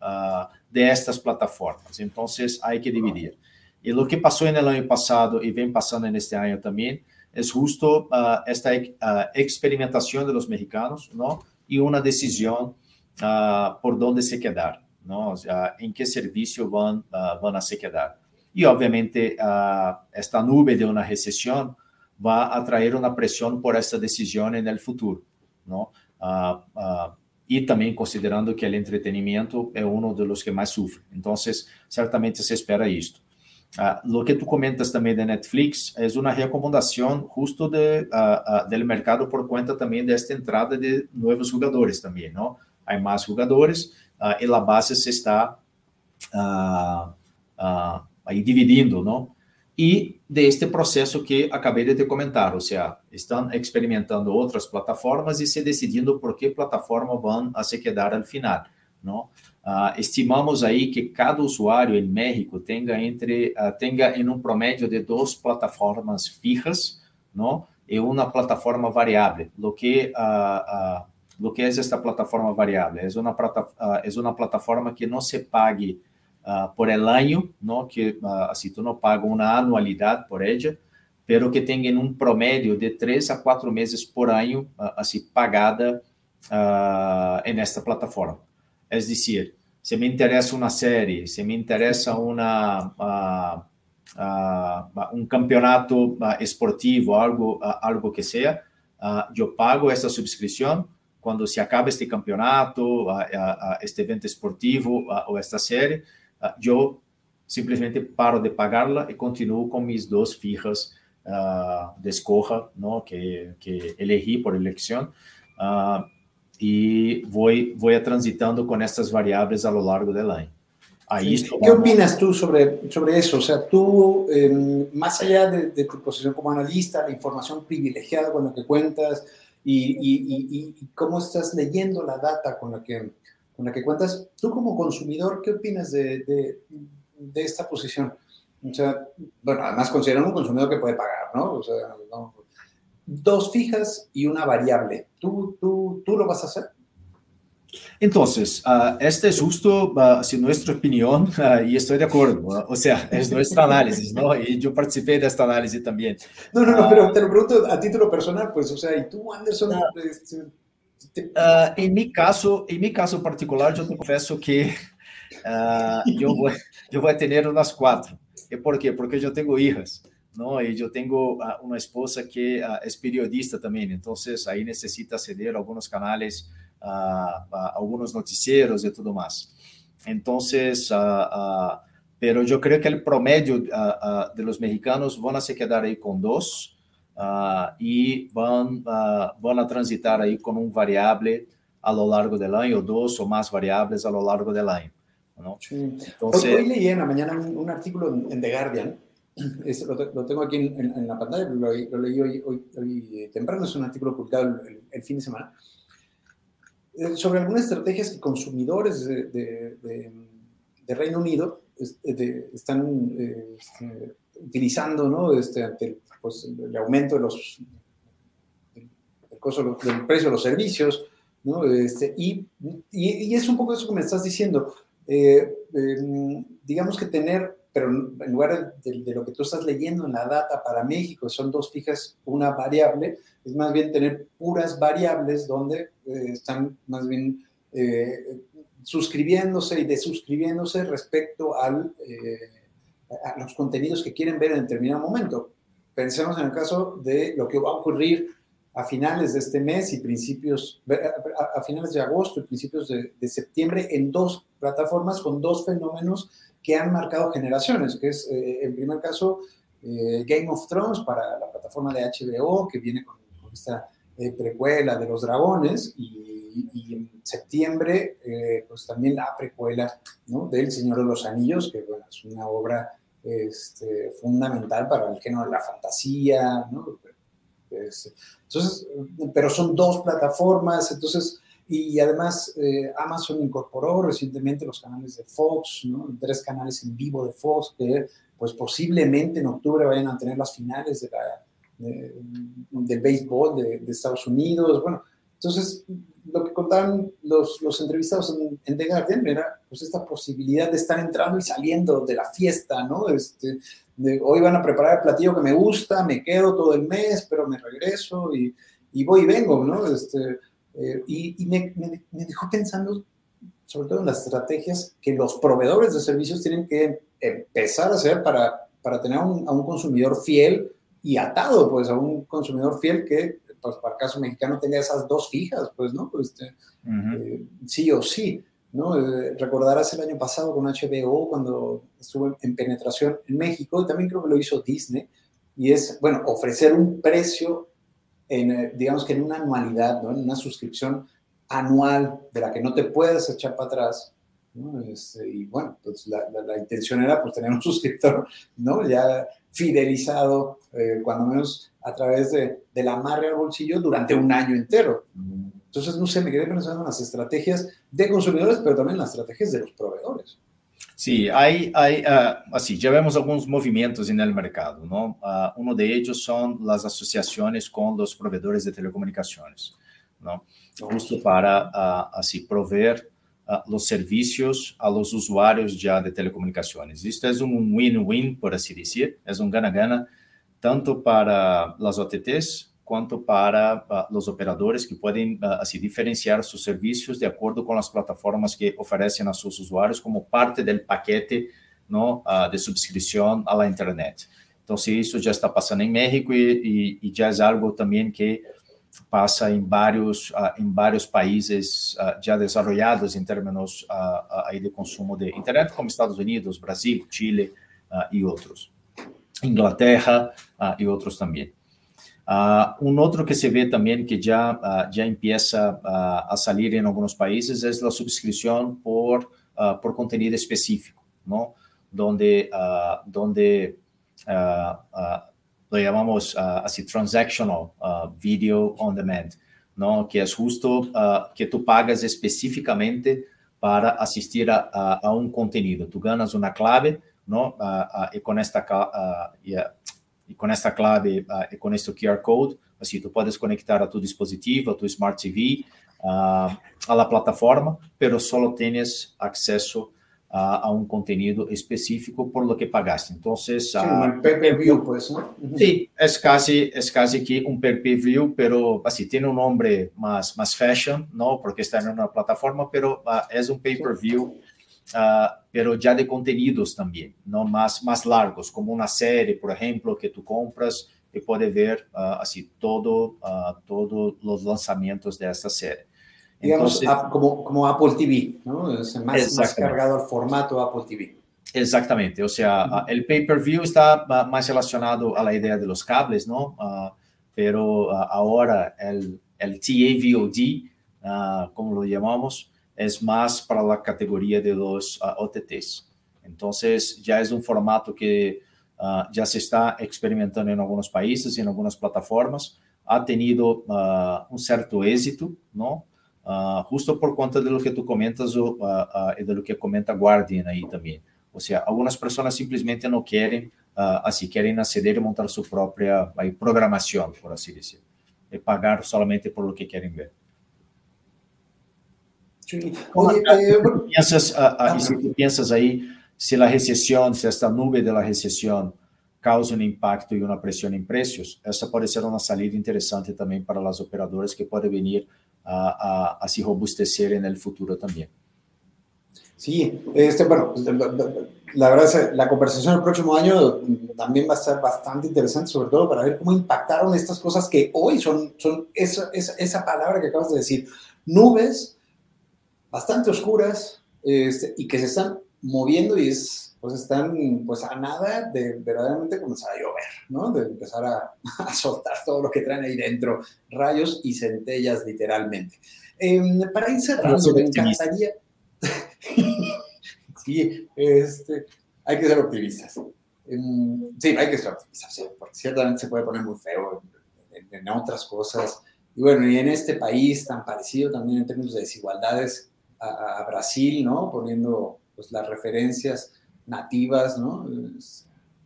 de estas plataformas. Entonces, hay que dividir. E o que passou no ano passado e vem passando neste ano também é justo uh, esta uh, experimentação de los mexicanos, não? E uma decisão uh, por onde se quedar, não? em que serviço vão vão a se quedar. E obviamente esta nube de uma recessão vai atrair uma pressão por essa decisão no futuro, não? E também considerando que o entretenimento é um dos que mais sofre. Então, certamente se espera isto. Uh, lo que tú comentas también de Netflix es una recomendación justo de, uh, uh, del mercado por cuenta también de esta entrada de nuevos jugadores también, ¿no? Hay más jugadores y la base se está ahí dividiendo, ¿no? Y de este proceso que acabé de te comentar, o sea, están experimentando otras plataformas y se decidiendo por qué plataforma van a se quedar al final, ¿no? Uh, estimamos aí que cada usuário em México tenha entre uh, tenha em um promédio de duas plataformas fijas, não? E uma plataforma variável. O que uh, uh, que é esta plataforma variável? É uma é uma plataforma que não se pague por el año, não? Que assim tu não paga uma anualidade por ela, pero que tenha um promédio de três a quatro meses por ano, assim pagada uh, nesta plataforma. É dizer, se me interessa uma série, se me interessa uma, uh, uh, um campeonato esportivo, algo, algo que seja, eu pago essa subscrição. Quando se acaba este campeonato, este evento esportivo ou esta série, eu simplesmente paro de pagá-la e continuo com mis duas fijas de escorra, não, que, que elegi por eleição. Uh, y voy, voy transitando con estas variables a lo largo del año. Ahí sí. ¿Qué opinas tú sobre, sobre eso? O sea, tú, eh, más allá de, de, tu posición como analista, la información privilegiada con la que cuentas y, y, y, cómo estás leyendo la data con la que, con la que cuentas, tú como consumidor, ¿qué opinas de, de, de esta posición? O sea, bueno, además considerando un consumidor que puede pagar, ¿no? O sea, no, dos fijas y una variable. ¿Tú, tú, tú lo vas a hacer? Entonces, uh, esta es justo uh, nuestra opinión uh, y estoy de acuerdo. o sea, es nuestra [LAUGHS] análisis, ¿no? Y yo participé de esta análisis también. No, no, no, pero te lo pregunto a título personal, pues, o sea, ¿y tú, Anderson? Este, te... en mi caso, en mi caso particular, yo te confieso que yo, voy, yo voy a tener unas cuatro. ¿Y por qué? Porque yo tengo hijas. ¿no? Y yo tengo uh, una esposa que uh, es periodista también, entonces ahí necesita acceder a algunos canales, uh, a algunos noticieros y todo más. Entonces, pero yo creo que el promedio de los mexicanos van a se quedar ahí con y van, van a transitar ahí con un variable a lo largo del año, dos o más variables a lo largo del año. ¿no? Entonces, hoy, hoy, leí en la mañana un, un artículo en, en The Guardian [CLEARS THROAT] es, lo, lo, tengo aquí en, en, en la pantalla, lo, lo leí hoy, hoy, hoy, temprano, es un artículo publicado el, el fin de semana, eh, sobre algunas estrategias que consumidores de, de, de, de Reino Unido están eh, este, utilizando ¿no? este, el, pues, el, aumento de los, del, precio de los servicios, ¿no? Este, y, y, es un poco eso que me estás diciendo. Eh, eh, digamos que tener pero en lugar de, lo que tú estás leyendo en la data para México, son dos fijas, una variable, es más bien tener puras variables donde eh, están más bien eh, suscribiéndose y desuscribiéndose respecto al, a los contenidos que quieren ver en determinado momento. Pensemos en el caso de lo que va a ocurrir a finales de este mes y principios, a, finales de agosto y principios de, de, septiembre en dos plataformas con dos fenómenos que han marcado generaciones, que es, eh, en primer caso, eh, Game of Thrones para la plataforma de HBO, que viene con, esta eh, precuela de los dragones, y, en septiembre, pues también la precuela ¿no? del Señor de los Anillos, que bueno, es una obra este, fundamental para el género de la fantasía, ¿no? entonces, pero son dos plataformas, entonces, y además eh, Amazon incorporó recientemente los canales de Fox, tres canales en vivo de Fox, que pues posiblemente en octubre vayan a tener las finales de la, del béisbol de, de, Estados Unidos. Bueno, entonces lo que contaban los, los entrevistados en, en, The Guardian era pues esta posibilidad de estar entrando y saliendo de la fiesta, ¿no? Este, hoy van a preparar el platillo que me gusta, me quedo todo el mes, pero me regreso y, y voy y vengo, ¿no? Este, eh, y, me, dejó pensando sobre todo en las estrategias que los proveedores de servicios tienen que empezar a hacer para, para tener a un consumidor fiel y atado, pues, a un consumidor fiel que, pues, para el caso mexicano, tenga esas dos fijas, pues, ¿no? Pues, este, eh, sí o sí. ¿no? Eh, recordarás el año pasado con HBO cuando estuvo en penetración en México, y también creo que lo hizo Disney, y es, bueno, ofrecer un precio, en, eh, digamos que en una anualidad, ¿no? En una suscripción anual de la que no te puedes echar para atrás, ¿no? Este, y bueno, pues la, la, intención era pues tener un [LAUGHS] suscriptor, ¿no? Ya fidelizado, eh, cuando menos a través de, de la amarre al bolsillo durante un año entero. Entonces, no sé, me quedé pensando en las estrategias de consumidores, pero también en las estrategias de los proveedores. Sí, hay, hay uh, así, ya vemos algunos movimientos en el mercado, ¿no? Uh, uno de ellos son las asociaciones con los proveedores de telecomunicaciones, ¿no? Justo para, uh, así, proveer los servicios a los usuarios ya de telecomunicaciones. Esto es un win-win, por así decir, es un gana-gana, tanto para las OTTs quanto para uh, os operadores que podem uh, assim diferenciar seus serviços de acordo com as plataformas que oferecem a seus usuários como parte do paquete no, uh, de subscrição à internet. Então, se isso já está passando em México e, e já é algo também que passa em vários em vários países já desenvolvidos em termos aí de consumo de internet, como Estados Unidos, Brasil, Chile e outros, Inglaterra e outros também. Uh, um outro que se vê também que já uh, já uh, a sair em alguns países é a subscrição por por conteúdo específico, não? Donde donde lo llamamos assim transactional video on demand, não? Que é justo que tu pagas especificamente para assistir a, a, a um conteúdo. Tu ganas uma clave, não? e com esta yeah, e com esta clave uh, e com este QR code, assim, tu podes conectar a tu dispositivo, a tu Smart TV, uh, a la plataforma, pero solo tienes acesso a, a un contenido específico por lo que pagaste. Entonces, sí, uh, pay-per-view, pues, ¿no? [LAUGHS] Sí, es casi, es casi que un pay-per-view, pero así tiene un nombre más, más fashion, ¿no? Porque está en una plataforma, pero uh, es un pay-per-view uh, pero ya de contenidos también, no más, más largos, como una serie, por ejemplo, que tú compras y puedes ver así todo, todos los lanzamientos de esta serie. Digamos, Entonces, como, como Apple TV, ¿no? Es más, más cargado al formato Apple TV. Exactamente, o sea, uh, el pay-per-view está más relacionado a la idea de los cables, ¿no? pero ahora el, el TAVOD, como lo llamamos, es más para la categoría de los uh, ah, OTTs. Entonces, ya es un formato que uh, ya se está experimentando en algunos países, en algunas plataformas. Ha tenido uh, un cierto éxito, ¿no? Justo por cuenta de lo que tú comentas y de lo que comenta Guardian ahí también. O sea, algunas personas simplemente no quieren, así quieren acceder y montar su propia ahí, programación, por así decir, y pagar solamente por lo que quieren ver. Oye, eh, bueno, piensas, uh, uh, si tú piensas ahí, si la recesión, si esta nube de la recesión causa un impacto y una presión en precios, essa pode ser uma salida interessante também para as operadoras que podem vir a, a, robustecer no futuro também. Sí, este, bueno, pues, la verdad la conversación el próximo año también va a estar bastante interesante, sobre todo para ver cómo impactaron estas cosas que hoy son, son esa, esa, esa palabra que acabas de decir, nubes bastante oscuras este, y que se están moviendo y es, pues están pues a nada de verdaderamente comenzar a llover, ¿no? De empezar a, [LAUGHS] a soltar todo lo que traen ahí dentro, rayos y centellas literalmente. Eh, para ir cerrando, me encantaría... [LAUGHS] sí, este, hay que ser optimistas. Sí, hay que ser optimistas, porque ciertamente se puede poner muy feo en, en, otras cosas. Y bueno, y en este país tan parecido también en términos de desigualdades a, a Brasil, ¿no? Poniendo pues, las referencias nativas, ¿no?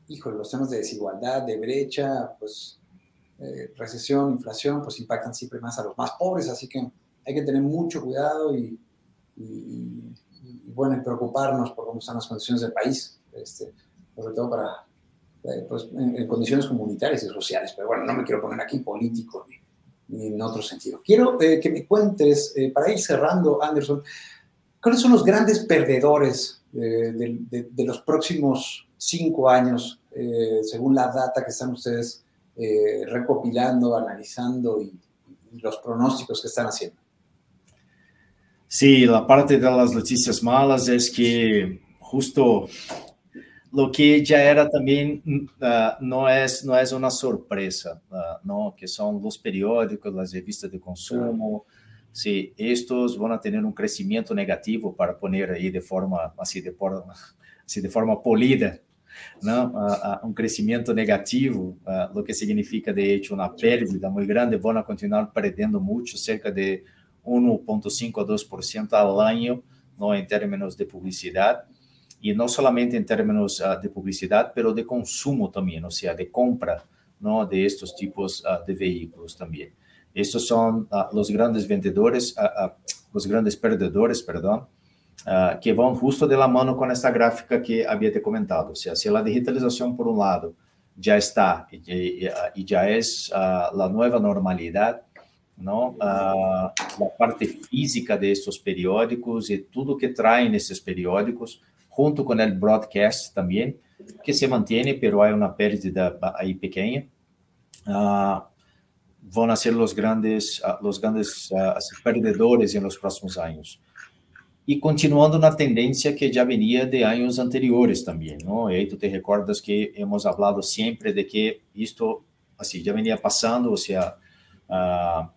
híjole, los temas de desigualdad, de brecha, pues eh, recesión, inflación, pues impactan siempre más a los más pobres, así que hay que tener mucho cuidado y, y, y bueno, preocuparnos por cómo están las condiciones del país, este, sobre todo para, eh, pues, en, en, condiciones comunitarias y sociales. Pero bueno, no me quiero poner aquí político ni, ni en otro sentido. Quiero eh, que me cuentes, eh, para ir cerrando, Anderson, ¿cuáles son los grandes perdedores de, de, de, los próximos cinco años, según la data que están ustedes recopilando, analizando y, y los pronósticos que están haciendo? Sí, la parte de las noticias malas es que justo lo que ya era también uh, no, es, no es una sorpresa, uh, ¿no? que son los periódicos, las revistas de consumo. Sí, estos van a tener un crecimiento negativo para poner ahí de forma, así de, por, así de forma polida, ¿no? Uh, un crecimiento negativo, lo que significa de hecho una pérdida muy grande, van a continuar perdiendo mucho, cerca de 1.5 a 2% al año, ¿no? en términos de publicidad, y no solamente en términos uh, de publicidad, pero de consumo también, o sea, de compra ¿no? de estos tipos uh, de vehículos también. Estos son uh, los grandes vendedores, los grandes perdedores, perdón, que van justo de la mano con esta gráfica que había te comentado. O sea, si la digitalización por un lado ya está y, y, y ya es la nueva normalidad, não? Uh, a parte física destes periódicos e tudo que traem nesses periódicos, junto com o broadcast também, que se mantém, pero há uma pérdida aí pequena. Uh, vão ser os grandes, uh, os grandes uh, perdedores nos próximos anos. E continuando na tendência que já venia de anos anteriores também, não? E aí te recordas que hemos falado sempre de que isto, assim, já venia passando, ou seja, uh,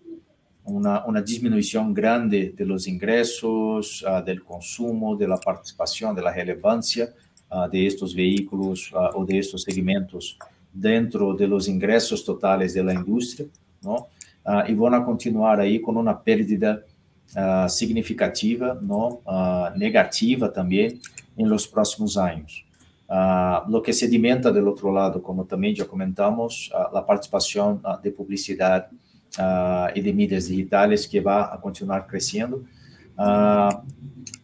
una, una, disminución grande de los ingresos, uh, del consumo, de la participación, de la relevancia uh, de estos vehículos uh, de estos segmentos dentro de los ingresos totales de la industria, ¿no? y van a continuar ahí con una pérdida significativa, ¿no? negativa también en los próximos años. lo que sedimenta del otro lado, como también ya comentamos, la participación de publicidad uh, e de mídias digitais que vai continuar crescendo. Uh,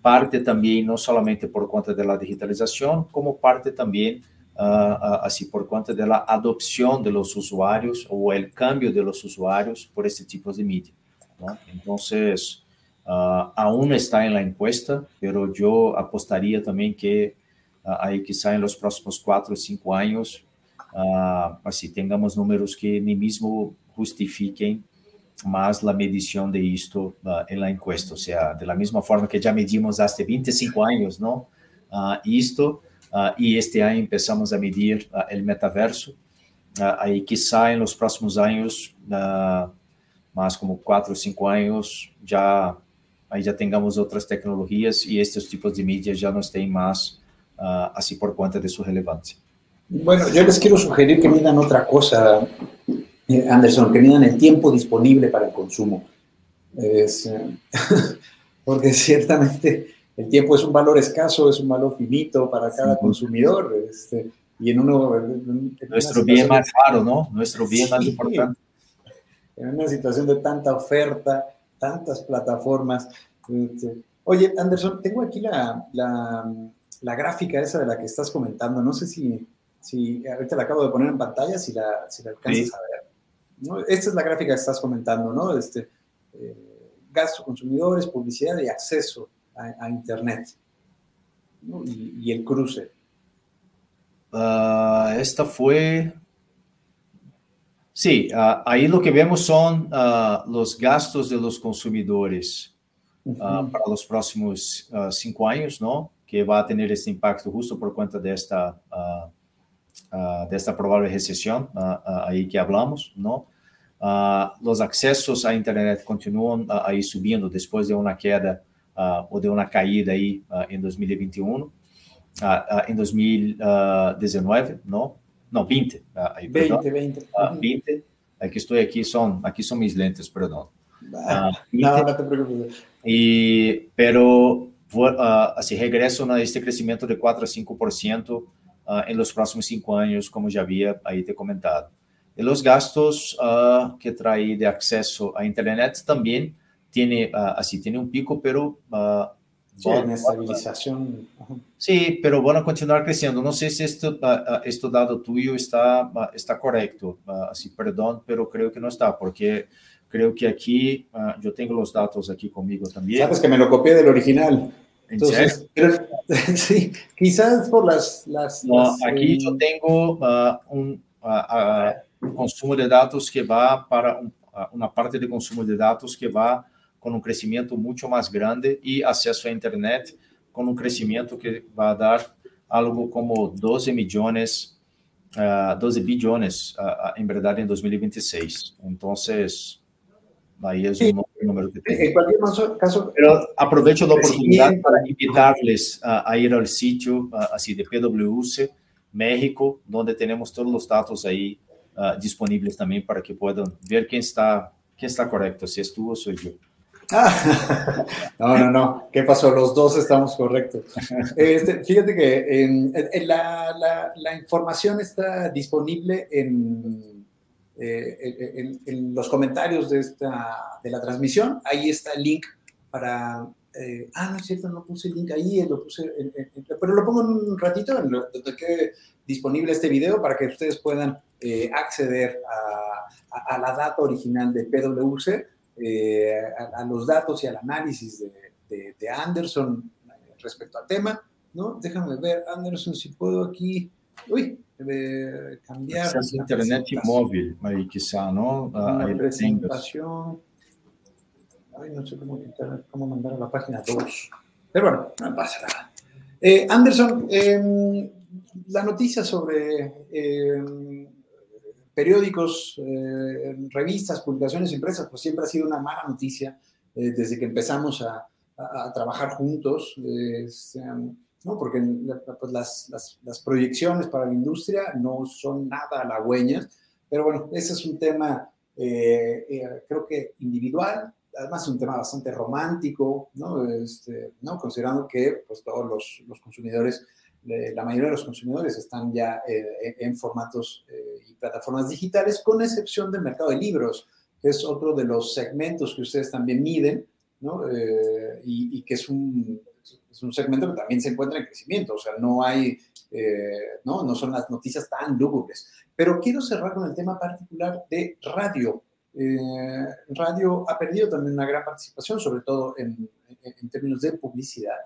parte também não somente por conta da digitalização, como parte também uh, assim por conta da adopção de los usuários ou o cambio de los usuários por este tipo de mídia. ¿no? Então, uh, aún está em la encuesta, pero eu apostaria também que aí que saem nos próximos quatro ou cinco uh, assim, tengamos números que nem mesmo justifiquem mais a medição de isto uh, em la encuesta, ou seja, de la mesma forma que já medimos há 25 anos, não? Uh, isto, uh, e este ano começamos a medir uh, o metaverso, aí quizá em los próximos anos, uh, mais como 4 ou 5 anos, já aí já tenhamos outras tecnologias e estes tipos de já nos têm mais, uh, assim por conta de sua relevância. Bueno, yo les quiero sugerir que midan otra cosa, Anderson, que midan el tiempo disponible para el consumo. Es, [LAUGHS] porque ciertamente el tiempo es un valor escaso, es un valor finito para cada sí. consumidor. Este, y en uno. En Nuestro bien más raro, ¿no? Nuestro bien sí, más importante. [LAUGHS] En una situación de tanta oferta, tantas plataformas. Este, oye, Anderson, tengo aquí la, la, la, gráfica esa de la que estás comentando. No sé si, si ahorita la acabo de poner en pantalla, si la, si la alcanzas sí. a ver. ¿no? Esta es la gráfica que estás comentando, ¿no? Este, eh, gasto consumidores, publicidad y acceso a, a Internet. y, el cruce. Ah, esta fue... Sí, uh, ahí lo que vemos son uh, los gastos de los consumidores uh, para los próximos cinco años, ¿no? Que va a tener este impacto justo por cuenta de esta, de esta probable recesión ahí que hablamos, ¿no? los accesos a Internet continúan ahí subiendo después de una queda o de una caída ahí en 2021, en 2019, ¿no? No, 20. Aí, 20, 20. Uh, 20. Aqui estou aqui, são, aqui são mis lentes, perdão. Ah, uh, não, não te preocupes. E, pero, uh, assim, regresso a este crescimento de 4 a 5% uh, em los próximos cinco anos, como já havia aí te comentado. E os gastos uh, que traz de acesso à internet também tem, uh, assim, tem um pico, pero uh, Sí, estabilización. Sí, pero van a continuar creciendo. No sé si esto, uh, este dado tuyo está, uh, está correcto. Uh, así, perdón, pero creo que no está, porque creo que aquí, yo tengo los datos aquí conmigo también. Sabes que me lo copié del original. Entonces, pero, [LAUGHS] sí, quizás por las... las, no, las aquí eh... yo tengo un, un, consumo de datos que va para un, una parte de consumo de datos que va com um crescimento muito mais grande e acesso à internet com um crescimento que vai dar algo como 12 milhões, uh, 12 bilhões, uh, em verdade, em 2026. Então, aí é um número que tem. Em qualquer caso, Pero aproveito a oportunidade para invitar-les a, a, ir ao sítio uh, assim, de PwC México, onde temos todos os dados aí uh, disponíveis também para que possam ver quem está quem está correto, se és tu ou sou eu. [LAUGHS] No, no, no. ¿Qué pasó? Los dos estamos correctos. Este, fíjate que en, en la, información está disponible en, eh, en, en, los comentarios de, esta, de la transmisión. Ahí está el link para... Eh, ah, no es cierto, no puse el link ahí, lo puse, pero lo pongo en un ratito, donde quede disponible este video para que ustedes puedan eh, acceder a, a, a, la data original de PwC eh, a, a, los datos y al análisis de, de, de, Anderson respecto al tema, ¿no? Déjame ver, Anderson, si puedo aquí, uy, eh, cambiar. internet móvil, ahí quizá, ¿no? Ah, presentación. Ay, no sé cómo, cómo mandar a la página 2. Pero bueno, no pasa nada. Eh, Anderson, eh, la noticia sobre eh, periódicos, eh, revistas, publicaciones impresas, pues siempre ha sido una mala noticia eh, desde que empezamos a, a, a trabajar juntos, eh, ¿no? porque pues las, las, las, proyecciones para la industria no son nada halagüeñas, pero bueno, ese es un tema eh, eh, creo que individual, además un tema bastante romántico, ¿no? Este, ¿no? considerando que pues, todos los, los consumidores la mayoría de los consumidores están ya eh, en formatos eh, y plataformas digitales, con excepción del mercado de libros, que es otro de los segmentos que ustedes también miden, ¿no? Eh, y, y, que es un, es un, segmento que también se encuentra en crecimiento, o sea, no hay, ¿no? no son las noticias tan lúgubres. Pero quiero cerrar con el tema particular de radio. radio ha perdido también una gran participación, sobre todo en, en términos de publicidad.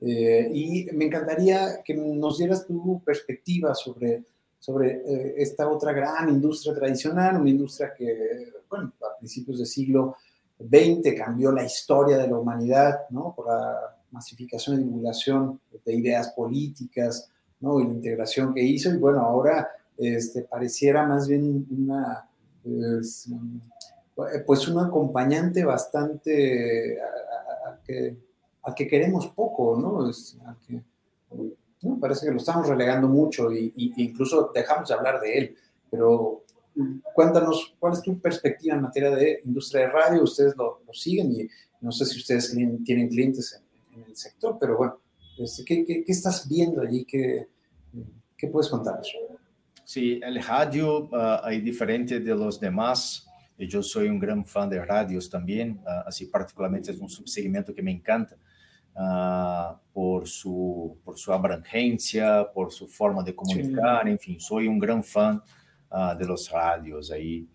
Eh, y me encantaría que nos dieras tu perspectiva sobre, sobre eh, esta otra gran industria tradicional, una industria que, bueno, a principios del siglo XX cambió la historia de la humanidad, ¿no? Por la masificación y divulgación de ideas políticas, ¿no? Y la integración que hizo. Y bueno, ahora este, pareciera más bien una, pues, pues un acompañante bastante a, a, a que al que queremos poco, ¿no? Es, que, ¿no? Parece que lo estamos relegando mucho e incluso dejamos de hablar de él. Pero cuéntanos, ¿cuál es tu perspectiva en materia de industria de radio? Ustedes lo, lo siguen y no sé si ustedes tienen clientes en, en el sector, pero bueno, este, ¿qué, qué, qué, estás viendo allí? ¿Qué, qué puedes contarnos? Sí, el radio, uh, hay diferente de los demás. Eu sou um grande fã de rádios também, uh, assim, particularmente é um subsegmento que me encanta. Uh, por, su, por su abrangência, por su forma de comunicar, Sim. enfim, sou um grande fã uh, de los radios aí.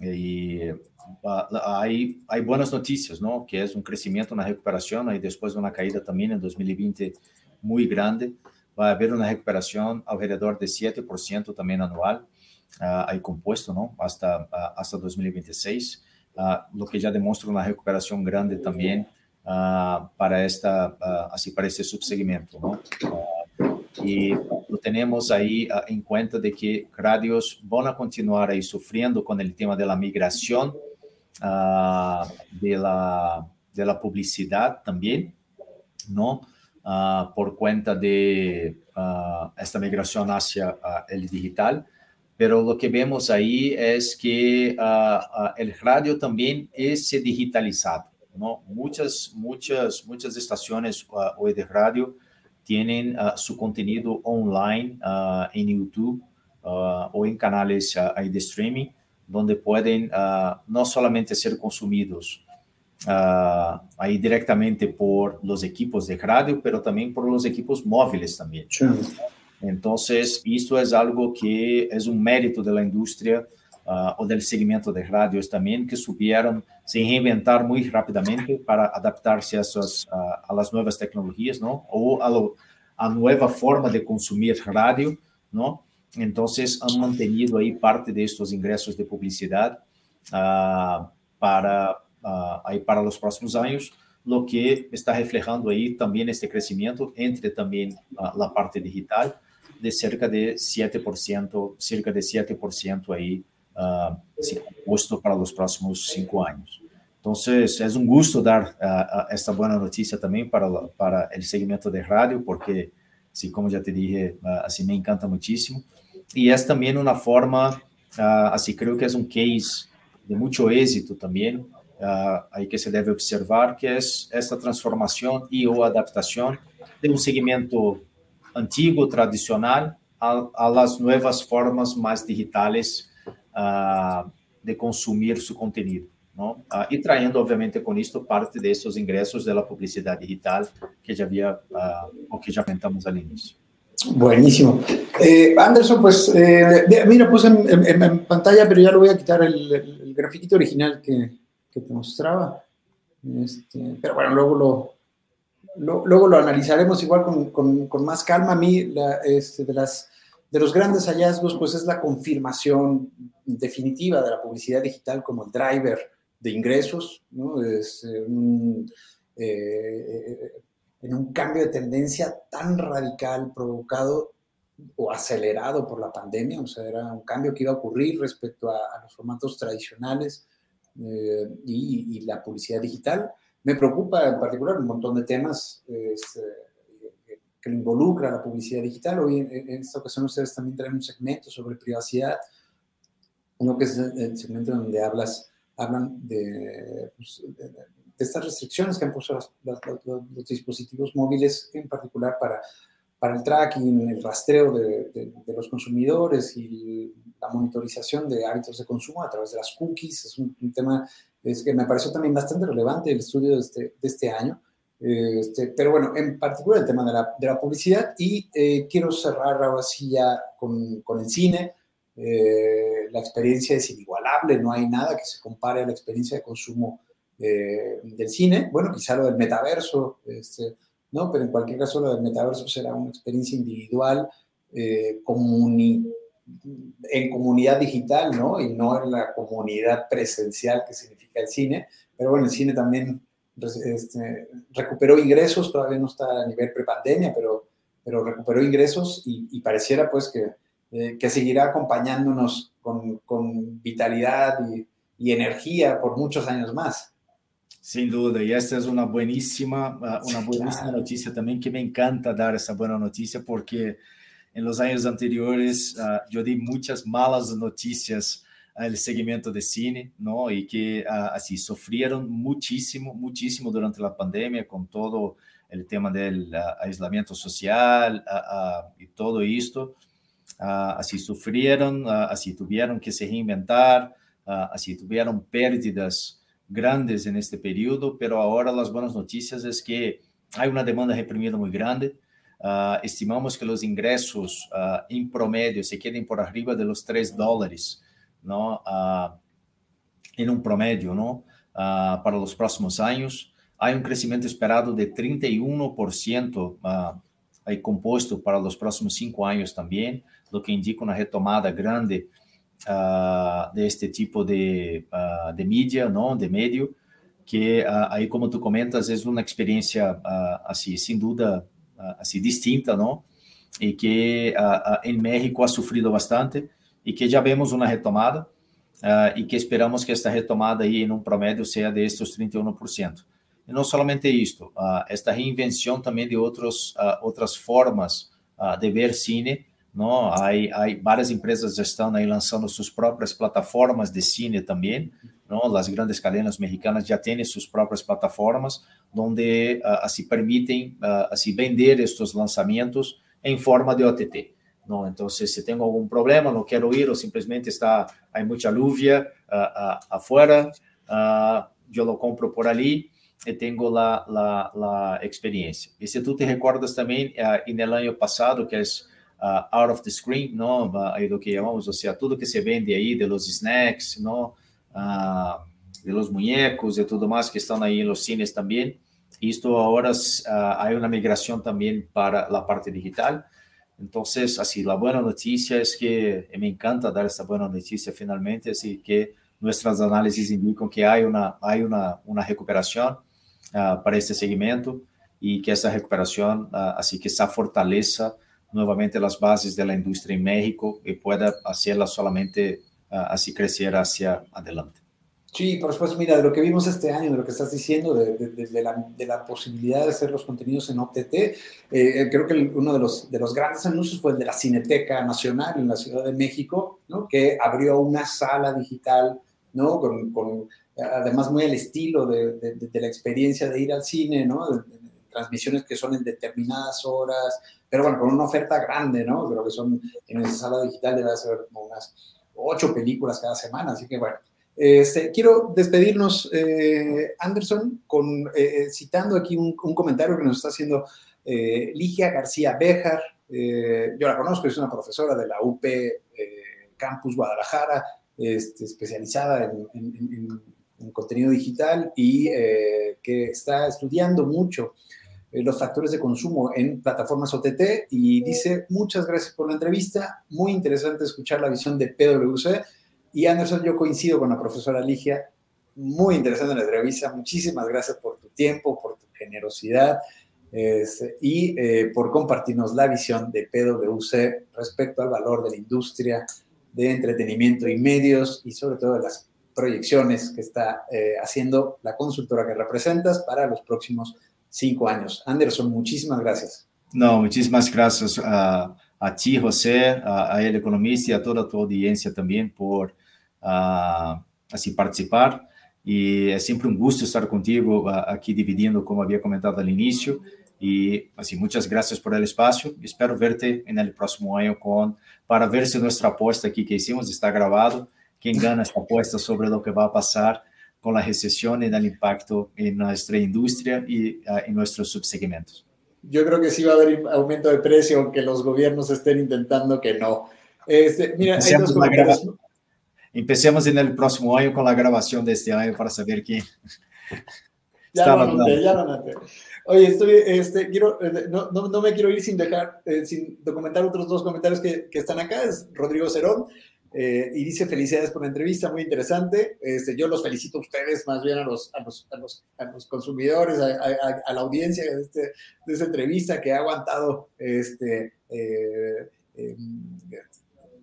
E uh, aí, boas notícias, não? Que é um crescimento na recuperação, e depois de uma caída também em 2020 muy grande. Va a haber una recuperación alrededor de 7% también anual, ahí compuesto, ¿no? Hasta, hasta 2026, lo que ya demuestra una recuperación grande también para, esta, así, para este subsegmento, ¿no? y lo tenemos ahí en cuenta de que radios van a continuar ahí sufriendo con el tema de la migración uh, de, la, de la publicidad también, ¿no? Uh, por cuenta de uh, esta migración hacia el digital. Pero lo que vemos ahí es que el radio también es digitalizado, ¿no? Muchas, muchas, muchas estaciones hoy de radio tienen su contenido online en YouTube o en canales de streaming donde pueden uh, no solamente ser consumidos uh, ahí directamente por los equipos de radio, pero también por los equipos móviles también. Sí. Entonces, esto es algo que es un mérito de la industria uh, o del segmento de radios también, que supieron se reinventar muy rápidamente para adaptarse a, esas, a las nuevas tecnologías, ¿no? O a, lo, a nueva forma de consumir radio, ¿no? Entonces, han mantenido ahí parte de estos ingresos de publicidad uh, para, uh, ahí para los próximos años, lo que está reflejando ahí también este crecimiento entre también uh, la parte digital de cerca de 7%, cerca de 7% ahí compuesto para los próximos cinco años. Entonces, es un gusto dar esta buena noticia también para, para el segmento de radio, porque, sí, como ya te dije, así me encanta muchísimo. Y es también una forma, uh, así creo que es un case de mucho éxito también, uh, ahí que se debe observar, que es esta transformación y o adaptación de un segmento antiguo, tradicional, las nuevas formas más digitales uh, de consumir su contenido. ¿no? y trayendo, obviamente, con esto parte de esos ingresos de la publicidad digital que ya había, o que ya comentamos al inicio. Buenísimo. Eh, Anderson, pues, eh, mira, puse en, pantalla, pero ya lo voy a quitar el, el grafito original que, que te mostraba. Este, pero bueno, luego lo, luego lo analizaremos igual con, con, con más calma. A mí, la, este, de, las, de los grandes hallazgos, pues es la confirmación definitiva de la publicidad digital como el driver de ingresos. Es eh, un, en un cambio de tendencia tan radical provocado o acelerado por la pandemia, o sea, era un cambio que iba a ocurrir respecto a, los formatos tradicionales eh, y, la publicidad digital. Me preocupa en particular un montón de temas que involucra la publicidad digital. Hoy en, esta ocasión ustedes también traen un segmento sobre privacidad, uno que es el segmento donde hablas, hablan de, pues, de estas restricciones que han puesto los dispositivos móviles, en particular para, para el tracking, el rastreo de, los consumidores y la monitorización de hábitos de consumo a través de las cookies. Es un, tema es que me pareció también bastante relevante el estudio de este, de este año. Este, pero bueno, en particular el tema de la, de la publicidad y eh, quiero cerrar ahora sí ya con, con el cine. Eh, la experiencia es inigualable, no hay nada que se compare a la experiencia de consumo eh, del cine, bueno, quizá lo del metaverso, este, ¿no? Pero en cualquier caso lo del metaverso será una experiencia individual, eh, en comunidad digital, ¿no? Y no en la comunidad presencial que significa el cine. Pero bueno, el cine también este, recuperó ingresos, todavía no está a nivel prepandemia, pero, pero recuperó ingresos y, pareciera pues que, eh, que seguirá acompañándonos con, con vitalidad y, y energía por muchos años más. Sin duda, y esta es una buenísima, ah, una buenísima noticia también que me encanta dar esa buena noticia porque en los años anteriores uh, yo di muchas malas noticias al segmento de cine, ¿no? Y que uh, así sufrieron muchísimo, muchísimo durante la pandemia con todo el tema del uh, aislamiento social y todo esto. así sufrieron, así tuvieron que se reinventar, así tuvieron pérdidas grandes en este periodo, pero ahora las buenas noticias es que hay una demanda reprimida muy grande. Uh, estimamos que los ingresos uh, en promedio se queden por arriba de los 3 dólares, ¿no? Uh, en promedio, ¿no? para los próximos años. Hay un crecimiento esperado de 31% aí composto para os próximos cinco anos também, o que indica uma retomada grande uh, deste tipo de, uh, de mídia, não, de meio, que uh, aí como tu comentas é uma experiência assim sem dúvida assim distinta, não? E que em México ha sofrido bastante e que já vemos uma retomada e que esperamos que esta retomada aí em um promédio seja de estes 31%. E não somente isto, esta reinvenção também de outros outras formas de ver cine não? Há, várias empresas já estão aí lançando suas próprias plataformas de cine também, não? As grandes cadenas mexicanas já têm suas próprias plataformas, onde uh, assim permitem uh, assim vender estes lançamentos em forma de OTT. Não? Então, se, se tenho algum problema, não quero ir, ou simplesmente está há muita lluvia uh, uh, afuera, uh, eu lo compro por ali e tenho a, a experiência. E se tu te recordas também, uh, no ano passado, que é uh, out of the screen, não, aí do que llamamos, ou seja, tudo que se vende aí de los snacks, não, uh, de los muñecos e tudo mais que estão aí nos cines também. Isto agora uh, há uma migração também para a parte digital. Então, assim, a boa notícia é que me encanta dar essa boa notícia finalmente, assim, que nossas análises indicam que há uma há uma uma recuperação uh, para este segmento e que essa recuperação uh, assim que essa fortaleza nuevamente las bases de la industria en México y pueda hacerla solamente uh, así crecer hacia adelante. Sí, por supuesto, mira, de lo que vimos este año, de lo que estás diciendo, de, de, de, la, de la, posibilidad de hacer los contenidos en OTT, eh, eh, creo que uno de los, de los grandes anuncios fue el de la Cineteca Nacional en la Ciudad de México, ¿no? que abrió una sala digital, ¿no? con, con además muy al estilo de, la experiencia de ir al cine, ¿no? transmisiones que son en determinadas horas, pero bueno, con una oferta grande, ¿no? Creo que son, en esa sala digital debe ser como unas ocho películas cada semana, así que bueno. Este, quiero despedirnos, eh, Anderson, con, eh, citando aquí un, comentario que nos está haciendo eh, Ligia García Béjar. Eh, yo la conozco, es una profesora de la UP Campus Guadalajara, este, especializada en, en, en, en, contenido digital y que está estudiando mucho eh, los factores de consumo en plataformas OTT y dice, muchas gracias por la entrevista, muy interesante escuchar la visión de PwC. Y Anderson, yo coincido con la profesora Ligia, muy interesante la entrevista, muchísimas gracias por tu tiempo, por tu generosidad y eh, por compartirnos la visión de PwC respecto al valor de la industria de entretenimiento y medios y sobre todo de las proyecciones que está eh, haciendo la consultora que representas para los próximos cinco años. Anderson, muchísimas gracias. No, muchísimas gracias a, ti, José, a, El Economista y a toda tu audiencia también por uh, así participar. Y es siempre un gusto estar contigo uh, aquí dividiendo, como había comentado al inicio. Y así, muchas gracias por el espacio. Espero verte en el próximo año con, para ver si nuestra apuesta aquí que hicimos está grabado. Quien gana esta apuesta sobre lo que va a pasar con la recesión y el impacto en nuestra industria y uh, en nuestros subsegmentos. Yo creo que sí va a haber aumento de precio, aunque los gobiernos estén intentando que no. Este, mira, hay dos comentarios. Empecemos en el próximo año con la grabación de este año para saber quién. ya lo anoté, ya lo anoté. Oye, estoy, este, quiero, eh, no, no, no, me quiero ir sin dejar, eh, sin documentar otros dos comentarios que, que están acá. Es Rodrigo Cerón. Eh, y dice felicidades por la entrevista, muy interesante. Este, yo los felicito a ustedes, más bien a los, a los, a los, a los consumidores, a, a, la audiencia de, este, de, esta entrevista que ha aguantado este, eh, eh,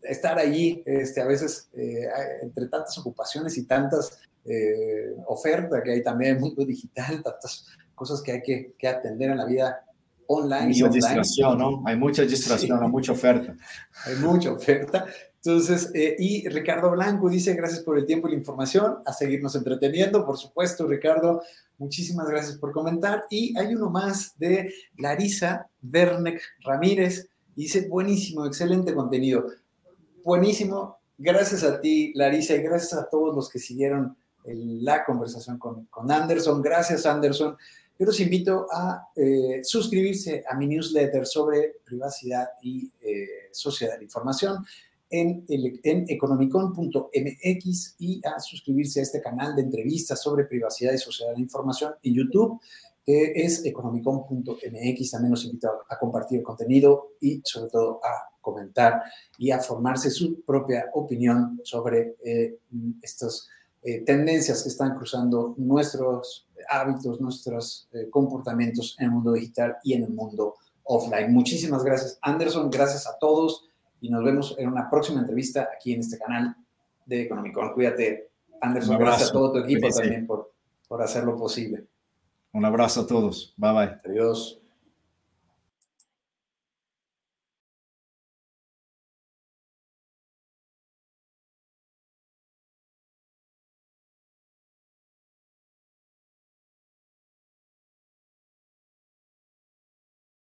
estar allí, este, a veces eh, entre tantas ocupaciones y tantas eh, ofertas que hay también en el mundo digital, tantas cosas que hay que, que atender en la vida online. Mucha distracción, ¿no? Hay mucha distracción, sí. hay mucha oferta. [LAUGHS] Hay mucha oferta. Entonces, eh, y Ricardo Blanco dice, gracias por el tiempo y la información, a seguirnos entreteniendo, por supuesto, Ricardo, muchísimas gracias por comentar. Y hay uno más de Larisa Werneck Ramírez, dice, buenísimo, excelente contenido, buenísimo, gracias a ti, Larisa, y gracias a todos los que siguieron la conversación con, con Anderson, gracias Anderson. Yo los invito a eh, suscribirse a mi newsletter sobre privacidad y eh, sociedad de la información en, en economicon.mx y a suscribirse a este canal de entrevistas sobre privacidad y sociedad de la información en YouTube. que es economicom.mx. También nos invita a compartir el contenido y sobre todo a comentar y a formarse su propia opinión sobre eh, estas eh, tendencias que están cruzando nuestros hábitos, nuestros eh, comportamientos en el mundo digital y en el mundo offline. Muchísimas gracias, Anderson. Gracias a todos y nos vemos en una próxima entrevista aquí en este canal de Economicon. Cuídate, Anderson. Gracias a todo tu equipo también por, por hacerlo posible. Un abrazo a todos. Bye bye. Adiós.